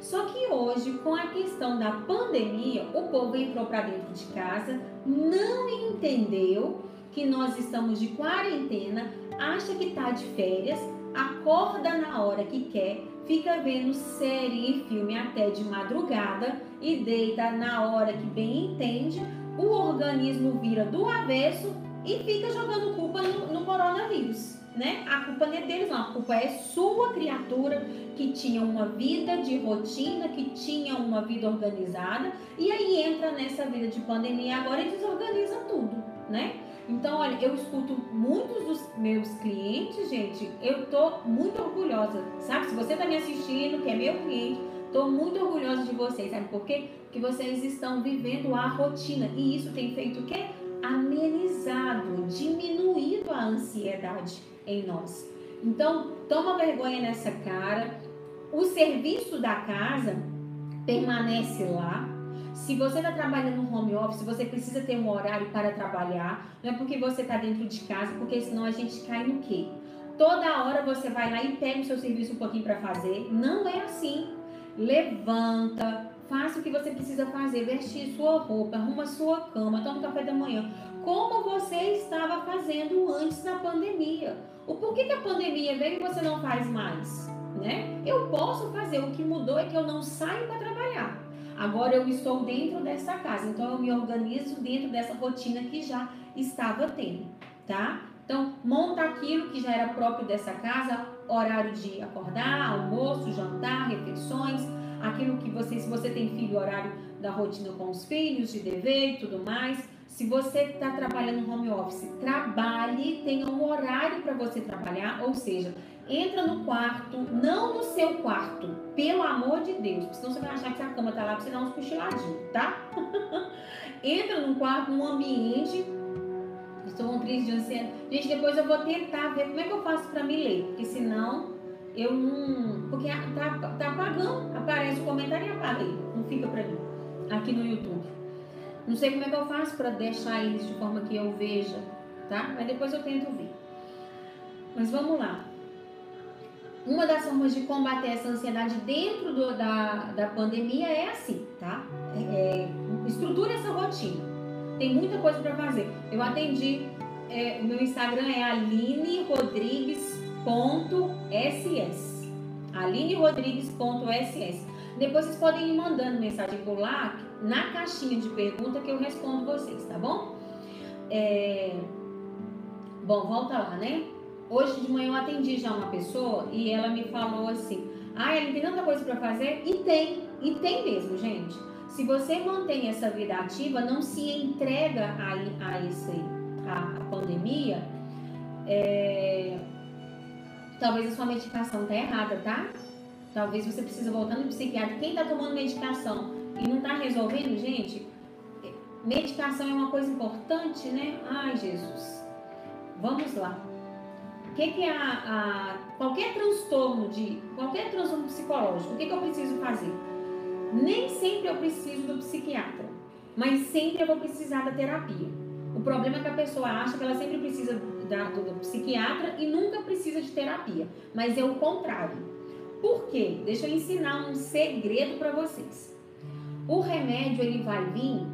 Só que hoje, com a questão da pandemia, o povo entrou para dentro de casa, não entendeu que nós estamos de quarentena, acha que está de férias, acorda na hora que quer, fica vendo série e filme até de madrugada e deita na hora que bem entende, o organismo vira do avesso e fica jogando culpa no, no coronavírus né? A culpa não é deles, não. A culpa é sua criatura que tinha uma vida de rotina, que tinha uma vida organizada e aí entra nessa vida de pandemia agora e desorganiza tudo, né? Então, olha, eu escuto muitos dos meus clientes, gente, eu tô muito orgulhosa, sabe? Se você tá me assistindo, que é meu cliente, tô muito orgulhosa de vocês, sabe por quê? Porque vocês estão vivendo a rotina e isso tem feito o quê? Amenizado, diminuído a ansiedade em nós. Então, toma vergonha nessa cara. O serviço da casa permanece lá. Se você está trabalhando no home office, você precisa ter um horário para trabalhar. Não é porque você está dentro de casa, porque senão a gente cai no quê? Toda hora você vai lá e pega o seu serviço um pouquinho para fazer. Não é assim. Levanta, faça o que você precisa fazer, vestir sua roupa, arruma sua cama, toma café da manhã, como você estava fazendo antes da pandemia. O porquê que a pandemia veio e você não faz mais? Né? Eu posso fazer, o que mudou é que eu não saio para trabalhar. Agora eu estou dentro dessa casa, então eu me organizo dentro dessa rotina que já estava tendo, tá? Então, monta aquilo que já era próprio dessa casa, horário de acordar, almoço, jantar, refeições, aquilo que você, se você tem filho, horário da rotina com os filhos, de dever e tudo mais. Se você está trabalhando no home office, trabalhe, tenha um horário para você trabalhar, ou seja, entra no quarto, não no seu quarto, pelo amor de Deus, porque senão você vai achar que a cama está lá para você dar uns cochiladinhos, tá? (laughs) entra no quarto, num ambiente. Estou com crise de ansiedade. Gente, depois eu vou tentar ver como é que eu faço para me ler, porque senão eu não. Porque tá, tá apagando, aparece o comentário e apaga aí, não fica para mim, aqui no YouTube. Não sei como é que eu faço para deixar eles de forma que eu veja, tá? Mas depois eu tento ver. Mas vamos lá. Uma das formas de combater essa ansiedade dentro do, da, da pandemia é assim, tá? É, é, estrutura essa rotina. Tem muita coisa para fazer. Eu atendi, é, meu Instagram é alinerodrigues.ss. alinerodrigues.ss. Depois vocês podem ir mandando mensagem por lá, na caixinha de pergunta, que eu respondo vocês, tá bom? É... Bom, volta lá, né? Hoje de manhã eu atendi já uma pessoa e ela me falou assim: Ah, ela tem tanta coisa para fazer? E tem, e tem mesmo, gente. Se você mantém essa vida ativa, não se entrega a, a, esse, a, a pandemia, é... talvez a sua medicação tá errada, tá? Talvez você precise voltar no psiquiatra. Quem está tomando medicação e não está resolvendo, gente, medicação é uma coisa importante, né? Ai, Jesus. Vamos lá. Que, que a, a, qualquer transtorno de qualquer transtorno psicológico, o que, que eu preciso fazer? Nem sempre eu preciso do psiquiatra, mas sempre eu vou precisar da terapia. O problema é que a pessoa acha que ela sempre precisa da, do, do psiquiatra e nunca precisa de terapia, mas é o contrário. Por quê? Deixa eu ensinar um segredo para vocês. O remédio ele vai vir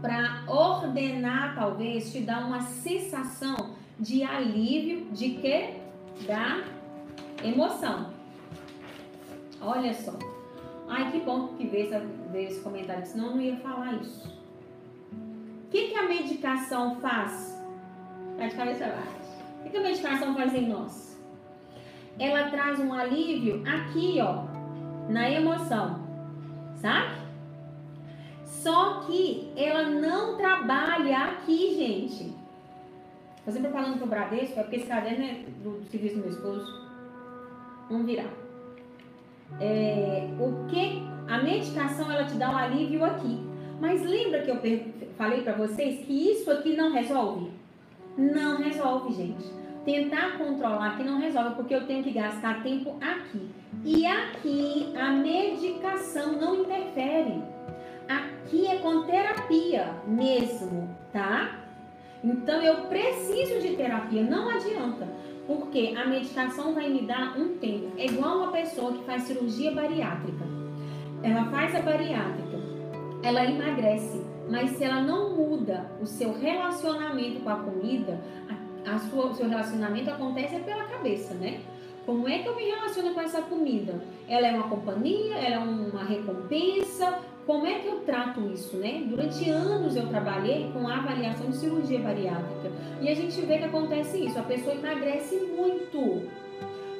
para ordenar, talvez, te dar uma sensação de alívio de quê? Da emoção. Olha só. Ai, que bom que veio, esse comentário, senão eu não ia falar isso. O que, que a medicação faz? Tá de cabeça baixa. O que, que a medicação faz em nós? ela traz um alívio aqui, ó, na emoção, sabe? Só que ela não trabalha aqui, gente. Tô sempre falando pro Bradesco, é porque esse caderno é do, do serviço do meu esposo. Vamos virar. É, o que a medicação ela te dá um alívio aqui. Mas lembra que eu falei para vocês que isso aqui não resolve? Não resolve, gente tentar controlar aqui não resolve, porque eu tenho que gastar tempo aqui. E aqui a medicação não interfere. Aqui é com terapia mesmo, tá? Então eu preciso de terapia, não adianta. Porque a medicação vai me dar um tempo. É igual uma pessoa que faz cirurgia bariátrica. Ela faz a bariátrica, ela emagrece, mas se ela não muda o seu relacionamento com a comida, a, sua, o seu relacionamento acontece pela cabeça, né? Como é que eu me relaciono com essa comida? Ela é uma companhia? Ela é uma recompensa? Como é que eu trato isso, né? Durante anos eu trabalhei com avaliação de cirurgia bariátrica e a gente vê que acontece isso. A pessoa emagrece muito,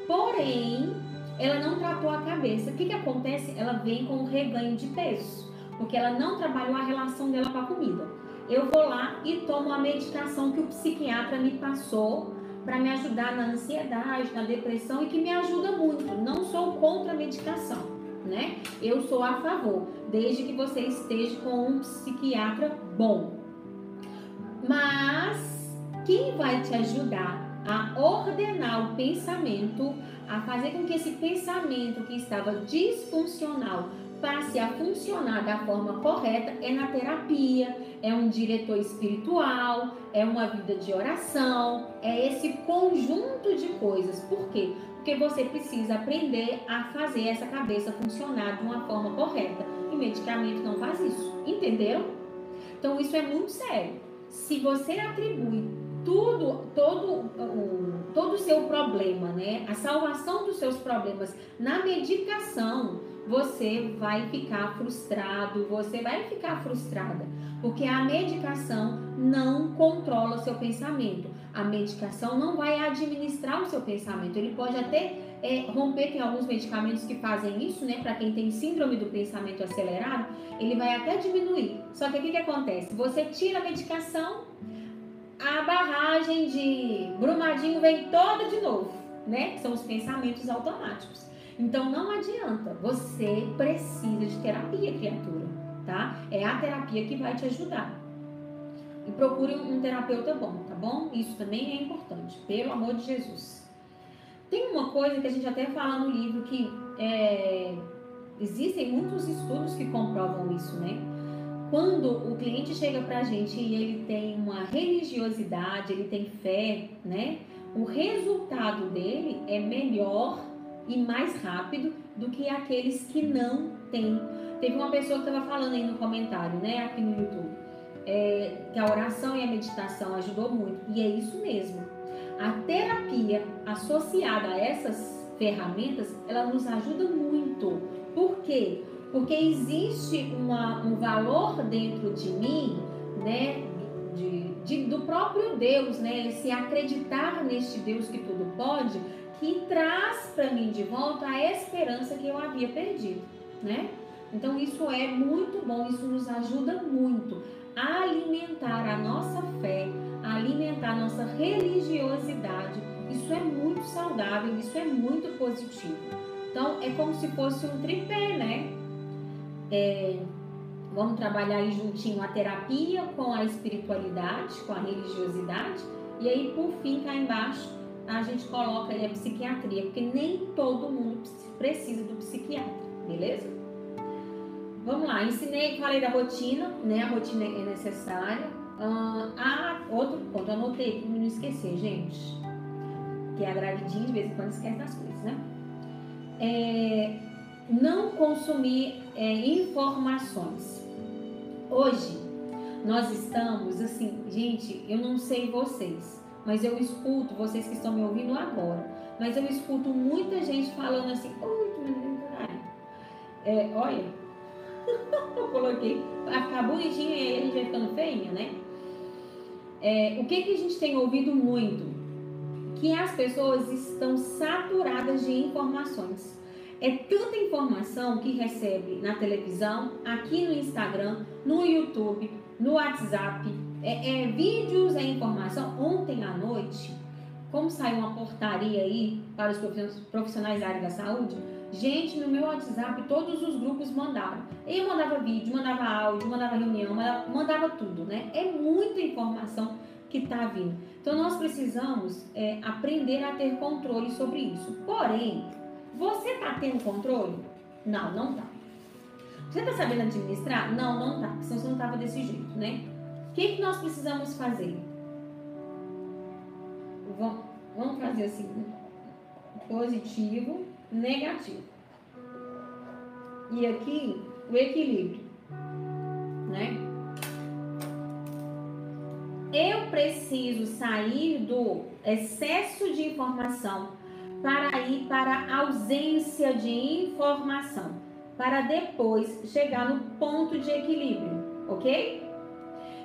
porém ela não tratou a cabeça. O que, que acontece? Ela vem com um reganho de peso, porque ela não trabalhou a relação dela com a comida. Eu vou lá e tomo a medicação que o psiquiatra me passou para me ajudar na ansiedade, na depressão e que me ajuda muito. Não sou contra a medicação, né? Eu sou a favor, desde que você esteja com um psiquiatra bom. Mas quem vai te ajudar a ordenar o pensamento, a fazer com que esse pensamento que estava disfuncional passe a funcionar da forma correta é na terapia, é um diretor espiritual, é uma vida de oração, é esse conjunto de coisas. Por quê? Porque você precisa aprender a fazer essa cabeça funcionar de uma forma correta. E medicamento não faz isso. Entenderam? Então isso é muito sério. Se você atribui tudo, todo o todo seu problema, né, a salvação dos seus problemas na medicação, você vai ficar frustrado, você vai ficar frustrada, porque a medicação não controla seu pensamento. A medicação não vai administrar o seu pensamento. Ele pode até é, romper, tem alguns medicamentos que fazem isso, né? Para quem tem síndrome do pensamento acelerado, ele vai até diminuir. Só que o que, que acontece? Você tira a medicação, a barragem de Brumadinho vem toda de novo, né? São os pensamentos automáticos. Então não adianta, você precisa de terapia, criatura, tá? É a terapia que vai te ajudar. E procure um terapeuta bom, tá bom? Isso também é importante, pelo amor de Jesus. Tem uma coisa que a gente até fala no livro que é, existem muitos estudos que comprovam isso, né? Quando o cliente chega pra gente e ele tem uma religiosidade, ele tem fé, né? O resultado dele é melhor e mais rápido do que aqueles que não têm. Teve uma pessoa que estava falando aí no comentário, né, aqui no YouTube, é, que a oração e a meditação ajudou muito. E é isso mesmo. A terapia associada a essas ferramentas, ela nos ajuda muito. Por quê? Porque existe uma, um valor dentro de mim, né, de, de, do próprio Deus, né, ele se acreditar neste Deus que tudo pode, que traz para mim de volta a esperança que eu havia perdido, né? Então isso é muito bom, isso nos ajuda muito a alimentar a nossa fé, a alimentar a nossa religiosidade. Isso é muito saudável, isso é muito positivo. Então é como se fosse um tripé, né? É, vamos trabalhar aí juntinho a terapia com a espiritualidade, com a religiosidade, e aí por fim cá embaixo a gente coloca aí a psiquiatria, porque nem todo mundo precisa do psiquiatra, beleza? Vamos lá, ensinei, falei da rotina, né? A rotina é necessária. Ah, outro ponto, anotei para não esquecer, gente. Que é a gravidinha de vez em quando esquece das coisas, né? É, não consumir é, informações. Hoje, nós estamos assim, gente, eu não sei vocês, mas eu escuto, vocês que estão me ouvindo agora, mas eu escuto muita gente falando assim, oi, é, olha, (laughs) eu coloquei, ficar bonitinha e a gente vai ficando feinha, né? É, o que, que a gente tem ouvido muito? Que as pessoas estão saturadas de informações. É tanta informação que recebe na televisão, aqui no Instagram, no YouTube, no WhatsApp, é, é, vídeos, é informação. Ontem à noite, como saiu uma portaria aí para os profissionais da área da saúde, gente, no meu WhatsApp, todos os grupos mandaram. Eu mandava vídeo, mandava áudio, mandava reunião, mandava, mandava tudo, né? É muita informação que está vindo. Então, nós precisamos é, aprender a ter controle sobre isso. Porém, você está tendo controle? Não, não está. Você está sabendo administrar? Não, não tá. Senão você não estava desse jeito, né? O que, que nós precisamos fazer? Vamos fazer assim: positivo, negativo. E aqui, o equilíbrio, né? Eu preciso sair do excesso de informação para ir para a ausência de informação, para depois chegar no ponto de equilíbrio, ok?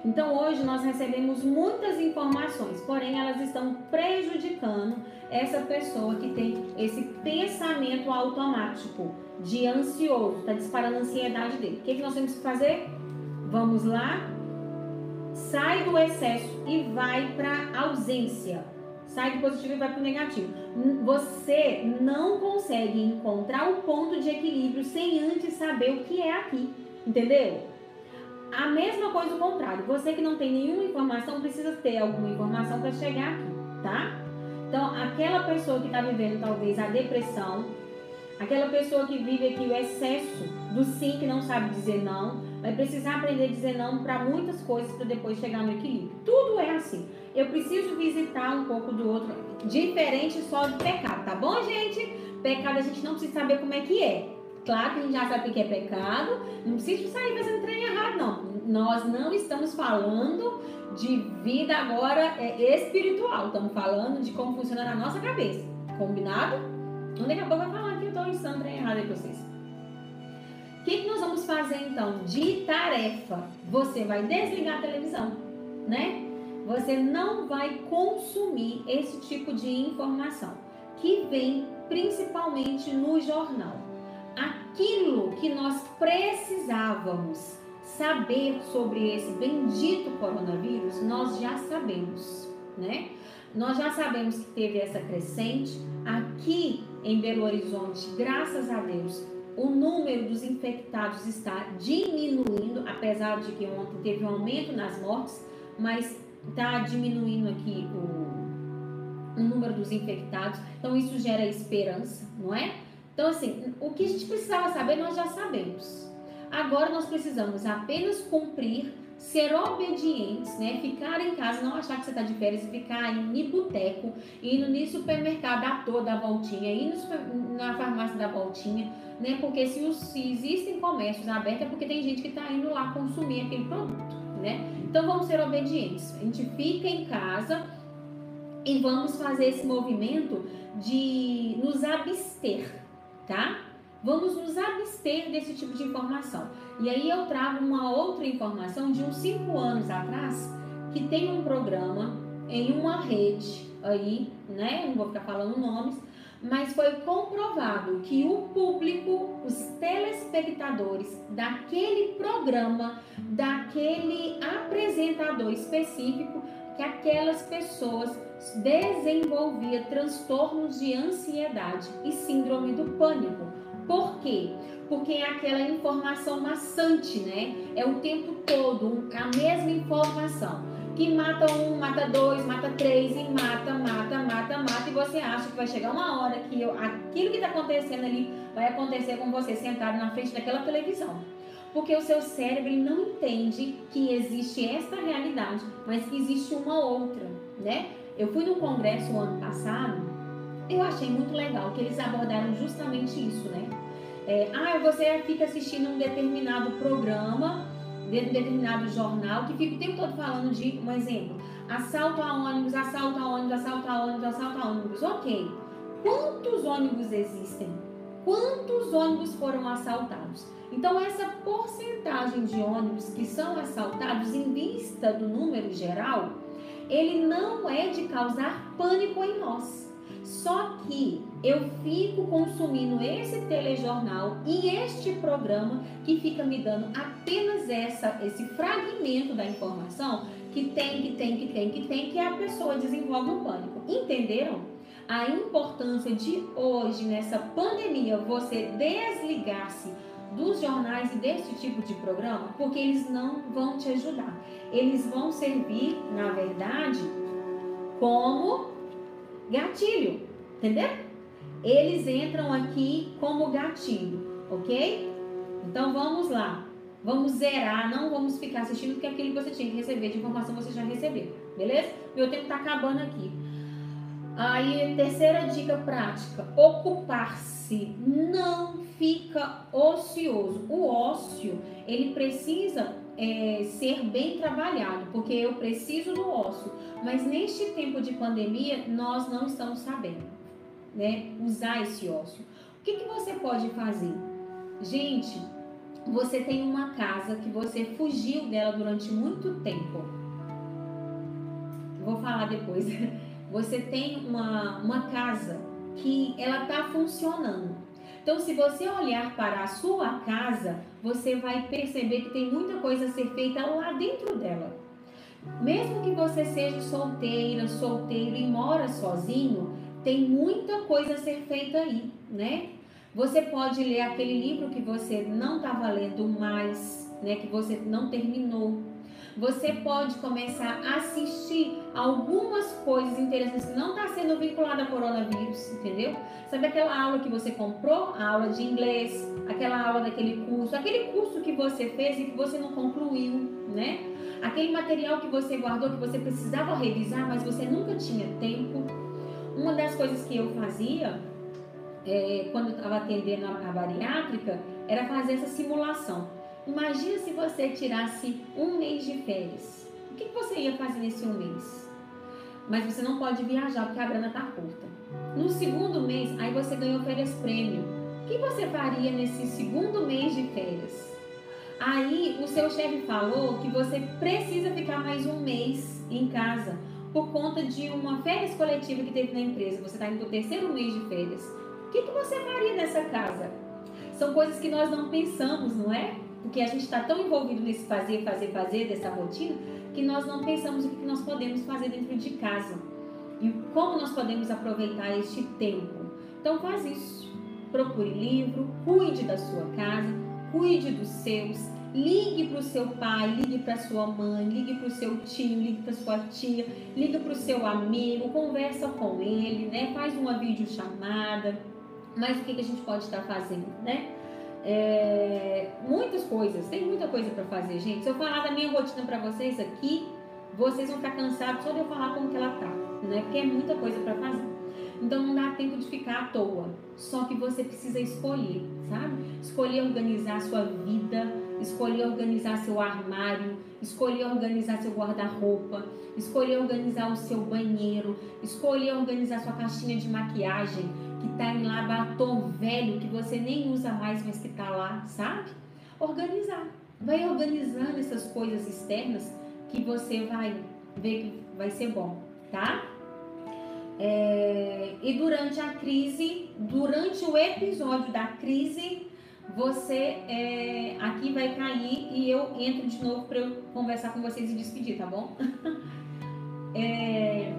Então hoje nós recebemos muitas informações, porém elas estão prejudicando essa pessoa que tem esse pensamento automático de ansioso, está disparando a ansiedade dele. O que, que nós temos que fazer? Vamos lá, sai do excesso e vai para ausência. Sai do positivo e vai para o negativo. Você não consegue encontrar o ponto de equilíbrio sem antes saber o que é aqui, entendeu? A mesma coisa o contrário. Você que não tem nenhuma informação precisa ter alguma informação para chegar aqui, tá? Então, aquela pessoa que está vivendo talvez a depressão, aquela pessoa que vive aqui o excesso do sim que não sabe dizer não, vai precisar aprender a dizer não para muitas coisas para depois chegar no equilíbrio. Tudo é assim. Eu preciso visitar um pouco do outro, diferente só do pecado, tá bom, gente? Pecado a gente não precisa saber como é que é. Claro que a gente já sabe o que é pecado, não precisa sair fazendo trem errado, não. Nós não estamos falando de vida agora é, espiritual, estamos falando de como funciona na nossa cabeça. Combinado? Então, daqui a pouco eu vou falar que eu estou ensinando trem errado aí pra vocês. O que, que nós vamos fazer então? De tarefa. Você vai desligar a televisão, né? Você não vai consumir esse tipo de informação que vem principalmente no jornal aquilo que nós precisávamos saber sobre esse bendito coronavírus, nós já sabemos, né? Nós já sabemos que teve essa crescente aqui em Belo Horizonte, graças a Deus. O número dos infectados está diminuindo, apesar de que ontem teve um aumento nas mortes, mas está diminuindo aqui o, o número dos infectados. Então isso gera esperança, não é? Então, assim, o que a gente precisava saber, nós já sabemos. Agora nós precisamos apenas cumprir, ser obedientes, né? Ficar em casa, não achar que você está de férias e ficar em boteco, indo no supermercado a toda a voltinha, indo na farmácia da voltinha, né? Porque se, os, se existem comércios abertos é porque tem gente que está indo lá consumir aquele produto, né? Então vamos ser obedientes. A gente fica em casa e vamos fazer esse movimento de nos abster tá? Vamos nos abster desse tipo de informação. E aí eu trago uma outra informação de uns cinco anos atrás, que tem um programa em uma rede aí, né? Não vou ficar falando nomes, mas foi comprovado que o público, os telespectadores daquele programa, daquele apresentador específico, que aquelas pessoas desenvolvia transtornos de ansiedade e síndrome do pânico. Por quê? Porque é aquela informação maçante, né? É o tempo todo a mesma informação. Que mata um, mata dois, mata três e mata, mata, mata, mata. E você acha que vai chegar uma hora que eu, aquilo que está acontecendo ali vai acontecer com você sentado na frente daquela televisão. Porque o seu cérebro não entende que existe esta realidade, mas que existe uma outra, né? Eu fui num congresso ano passado, eu achei muito legal que eles abordaram justamente isso, né? É, ah, você fica assistindo um determinado programa, de um determinado jornal, que fica o tempo todo falando de, um exemplo, assalto a ônibus, assalto a ônibus, assalto a ônibus, assalto a ônibus. Ok. Quantos ônibus existem? Quantos ônibus foram assaltados? Então, essa porcentagem de ônibus que são assaltados em vista do número geral, ele não é de causar pânico em nós. Só que eu fico consumindo esse telejornal e este programa que fica me dando apenas essa, esse fragmento da informação que tem, que tem, que tem, que tem, que a pessoa desenvolve um pânico. Entenderam? A importância de hoje, nessa pandemia, você desligar-se dos jornais e desse tipo de programa, porque eles não vão te ajudar. Eles vão servir, na verdade, como gatilho, entendeu? Eles entram aqui como gatilho, ok? Então vamos lá. Vamos zerar, não vamos ficar assistindo, porque aquilo que você tinha que receber de informação você já recebeu. Beleza? Meu tempo tá acabando aqui. Aí, terceira dica prática: ocupar-se. Não fica ocioso. O ócio, ele precisa é, ser bem trabalhado, porque eu preciso do ócio. Mas neste tempo de pandemia, nós não estamos sabendo né, usar esse ócio. O que, que você pode fazer? Gente, você tem uma casa que você fugiu dela durante muito tempo. Vou falar depois. (laughs) Você tem uma, uma casa que ela está funcionando. Então, se você olhar para a sua casa, você vai perceber que tem muita coisa a ser feita lá dentro dela. Mesmo que você seja solteira, solteiro e mora sozinho, tem muita coisa a ser feita aí, né? Você pode ler aquele livro que você não estava lendo mais, né? Que você não terminou. Você pode começar a assistir algumas coisas interessantes que não está sendo vinculada ao coronavírus, entendeu? Sabe aquela aula que você comprou, a aula de inglês, aquela aula daquele curso, aquele curso que você fez e que você não concluiu, né? Aquele material que você guardou, que você precisava revisar, mas você nunca tinha tempo. Uma das coisas que eu fazia é, quando eu estava atendendo a, a bariátrica era fazer essa simulação. Imagina se você tirasse um mês de férias. O que, você ia fazer nesse um mês? Mas você não pode viajar porque a grana está curta. No segundo mês, aí você ganhou férias prêmio. O que você faria nesse segundo mês de férias? Aí o seu chefe falou que você precisa ficar mais um mês em casa por conta de uma férias coletiva que teve na empresa. Você está indo para o terceiro mês de férias. O que você faria nessa casa? São coisas que nós não pensamos, não é? Porque a gente está tão envolvido nesse fazer, fazer, fazer dessa rotina que nós não pensamos o que nós podemos fazer dentro de casa e como nós podemos aproveitar este tempo. Então faz isso. Procure livro, cuide da sua casa, cuide dos seus, Ligue para o seu pai, ligue para sua mãe, ligue para o seu tio, ligue para sua tia, ligue para o seu amigo, conversa com ele, né? Faz uma videochamada. Mas o que, que a gente pode estar fazendo, né? É, muitas coisas, tem muita coisa para fazer, gente. Se eu falar da minha rotina para vocês aqui, vocês vão ficar cansados só de eu falar como que ela tá, né? Porque é muita coisa para fazer. Então não dá tempo de ficar à toa. Só que você precisa escolher, sabe? Escolher organizar sua vida, escolher organizar seu armário, escolher organizar seu guarda-roupa, escolher organizar o seu banheiro, escolher organizar sua caixinha de maquiagem que tá em lá batom velho que você nem usa mais, mas que tá lá, sabe? Organizar. Vai organizando essas coisas externas que você vai ver que vai ser bom, tá? É, e durante a crise, durante o episódio da crise, você é, aqui vai cair e eu entro de novo para eu conversar com vocês e despedir, tá bom? (laughs) é,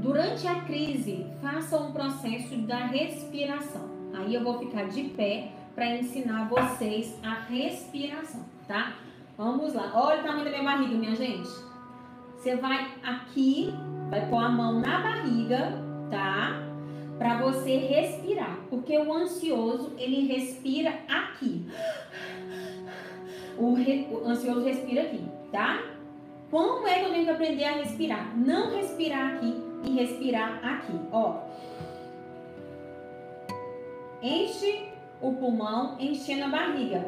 durante a crise, faça um processo da respiração. Aí eu vou ficar de pé para ensinar vocês a respiração, tá? Vamos lá. Olha o tamanho da minha barriga, minha gente. Você vai aqui, vai pôr a mão na barriga, tá? para você respirar, porque o ansioso ele respira aqui. O, re, o, ansioso respira aqui, tá? Como é que eu tenho que aprender a respirar? Não respirar aqui e respirar aqui, ó. Enche o pulmão, enchendo a barriga.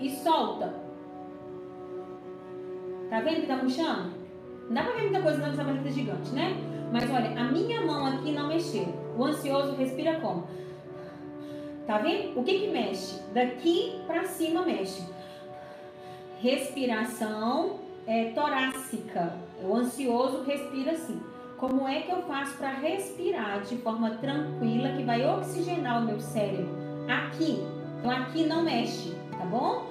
E solta. Tá vendo que tá puxando? Não dá pra ver muita coisa nessa barriga gigante, né? Mas olha, a minha mão aqui não mexeu. O ansioso respira como? Tá vendo? O que que mexe? Daqui para cima mexe. Respiração é, torácica. O ansioso respira assim. Como é que eu faço para respirar de forma tranquila que vai oxigenar o meu cérebro? Aqui. Então aqui não mexe, tá bom?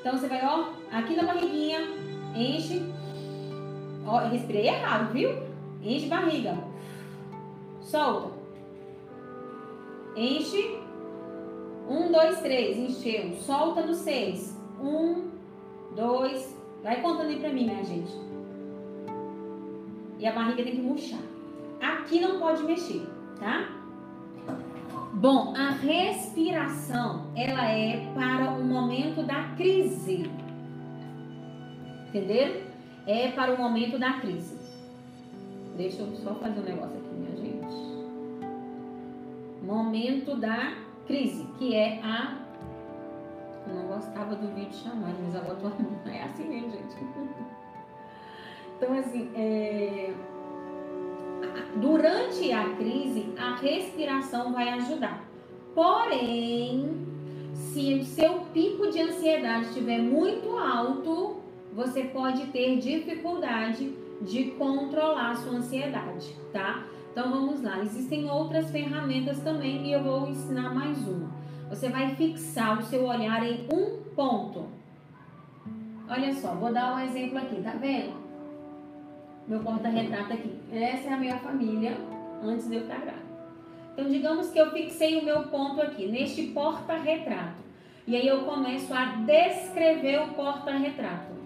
Então você vai, ó, aqui na barriguinha, enche. Ó, respirei errado, viu? Enche barriga. Solta. Enche. Um, dois, três. Encheu. Solta no seis. Um, dois. Vai contando aí pra mim, minha gente. E a barriga tem que murchar. Aqui não pode mexer, tá? Bom, a respiração, ela é para o momento da crise. Entenderam? É para o momento da crise. Deixa eu só fazer um negócio aqui, minha gente. Momento da crise, que é a. Eu não gostava do vídeo chamado, mas agora tô... (laughs) é assim mesmo, gente. (laughs) Então, assim, é durante a crise, a respiração vai ajudar. Porém, se o seu pico de ansiedade estiver muito alto, você pode ter dificuldade de controlar a sua ansiedade, tá? Então vamos lá, existem outras ferramentas também e eu vou ensinar mais uma. Você vai fixar o seu olhar em um ponto. Olha só, vou dar um exemplo aqui, tá vendo? Meu porta-retrato aqui. Essa é a minha família antes de eu estar grávida. Então, digamos que eu fixei o meu ponto aqui, neste porta-retrato. E aí eu começo a descrever o porta-retrato.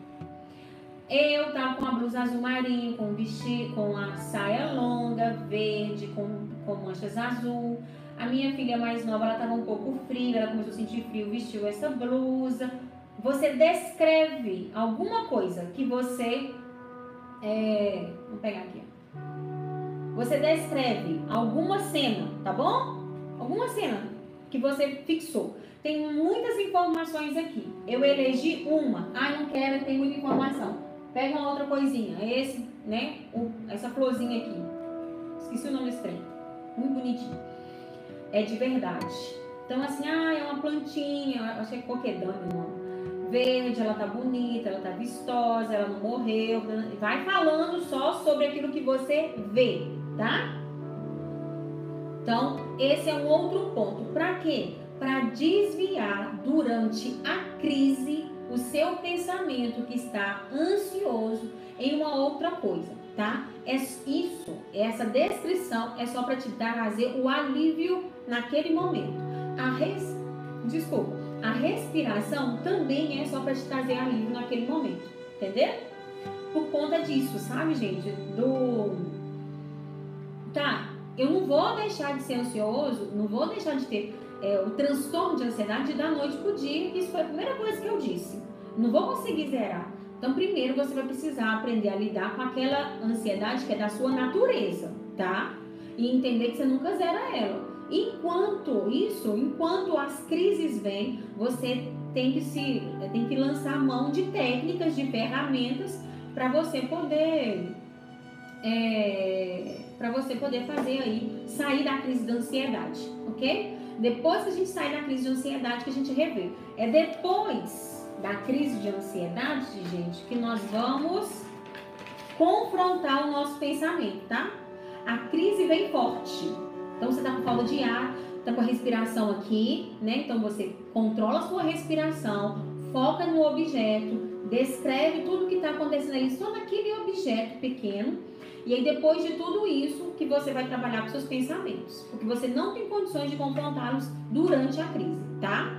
Eu tava com a blusa azul marinho, com vestido, com a saia longa, verde, com, com manchas azul. A minha filha mais nova, ela estava um pouco fria, ela começou a sentir frio, vestiu essa blusa. Você descreve alguma coisa que você é, vou pegar aqui. Você descreve alguma cena, tá bom? Alguma cena que você fixou. Tem muitas informações aqui. Eu elegi uma. Ah, não quero, tem muita informação. Pega uma outra coisinha. Esse, né? essa florzinha aqui. Esqueci o nome desse trem. Muito bonitinho. É de verdade. Então, assim, ah, é uma plantinha. Achei que coquedame o nome verde, ela tá bonita, ela tá vistosa, ela não morreu. Vai falando só sobre aquilo que você vê, tá? Então, esse é um outro ponto. Para quê? Para desviar durante a crise o seu pensamento que está ansioso em uma outra coisa, tá? É isso, essa descrição é só para te trazer o alívio naquele momento. A res... Desculpa a respiração também é só para te trazer alívio naquele momento, entendeu? Por conta disso, sabe, gente? Do. Tá, eu não vou deixar de ser ansioso, não vou deixar de ter é, o transtorno de ansiedade da noite pro dia, isso foi a primeira coisa que eu disse. Não vou conseguir zerar. Então, primeiro você vai precisar aprender a lidar com aquela ansiedade que é da sua natureza, tá? E entender que você nunca zera ela. Enquanto isso, enquanto as crises vêm, você tem que se tem que lançar mão de técnicas, de ferramentas para você poder é, para você poder fazer aí sair da crise da ansiedade, ok? Depois que a gente sai da crise de ansiedade que a gente revê. É depois da crise de ansiedade, gente, que nós vamos confrontar o nosso pensamento, tá? A crise vem forte. Então você está com falta de ar, está com a respiração aqui, né? Então você controla a sua respiração, foca no objeto, descreve tudo que está acontecendo ali só naquele objeto pequeno. E aí depois de tudo isso que você vai trabalhar com seus pensamentos, porque você não tem condições de confrontá-los durante a crise, tá?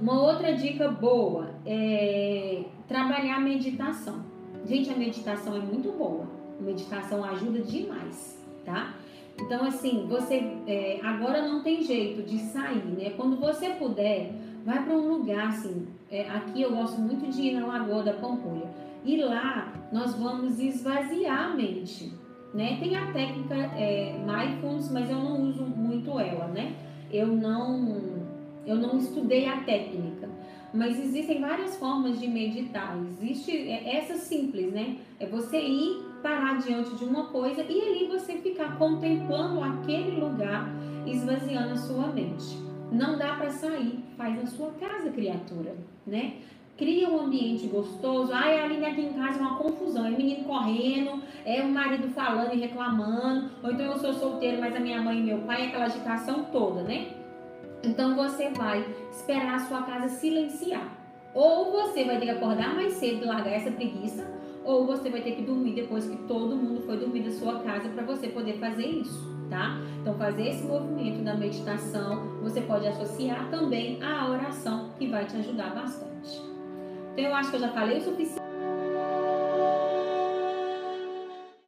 Uma outra dica boa é trabalhar a meditação. Gente, a meditação é muito boa. A meditação ajuda demais, tá? Então, assim, você é, agora não tem jeito de sair, né? Quando você puder, vai para um lugar, assim. É, aqui eu gosto muito de ir na Lagoa da Pampulha. E lá nós vamos esvaziar a mente, né? Tem a técnica é, Mindfulness, mas eu não uso muito ela, né? Eu não, eu não estudei a técnica. Mas existem várias formas de meditar. Existe é, essa simples, né? É você ir parar diante de uma coisa e ali você ficar contemplando aquele lugar, esvaziando a sua mente. Não dá para sair, faz na sua casa, criatura, né? Cria um ambiente gostoso. Ai, ali aqui em casa é uma confusão. É menino correndo, é o marido falando e reclamando. Ou então eu sou solteiro, mas a minha mãe e meu pai é aquela agitação toda, né? Então você vai esperar a sua casa silenciar. Ou você vai ter que acordar mais cedo e largar essa preguiça, ou você vai ter que dormir depois que todo mundo foi dormir da sua casa para você poder fazer isso, tá? Então, fazer esse movimento da meditação, você pode associar também à oração, que vai te ajudar bastante. Então, eu acho que eu já falei o suficiente.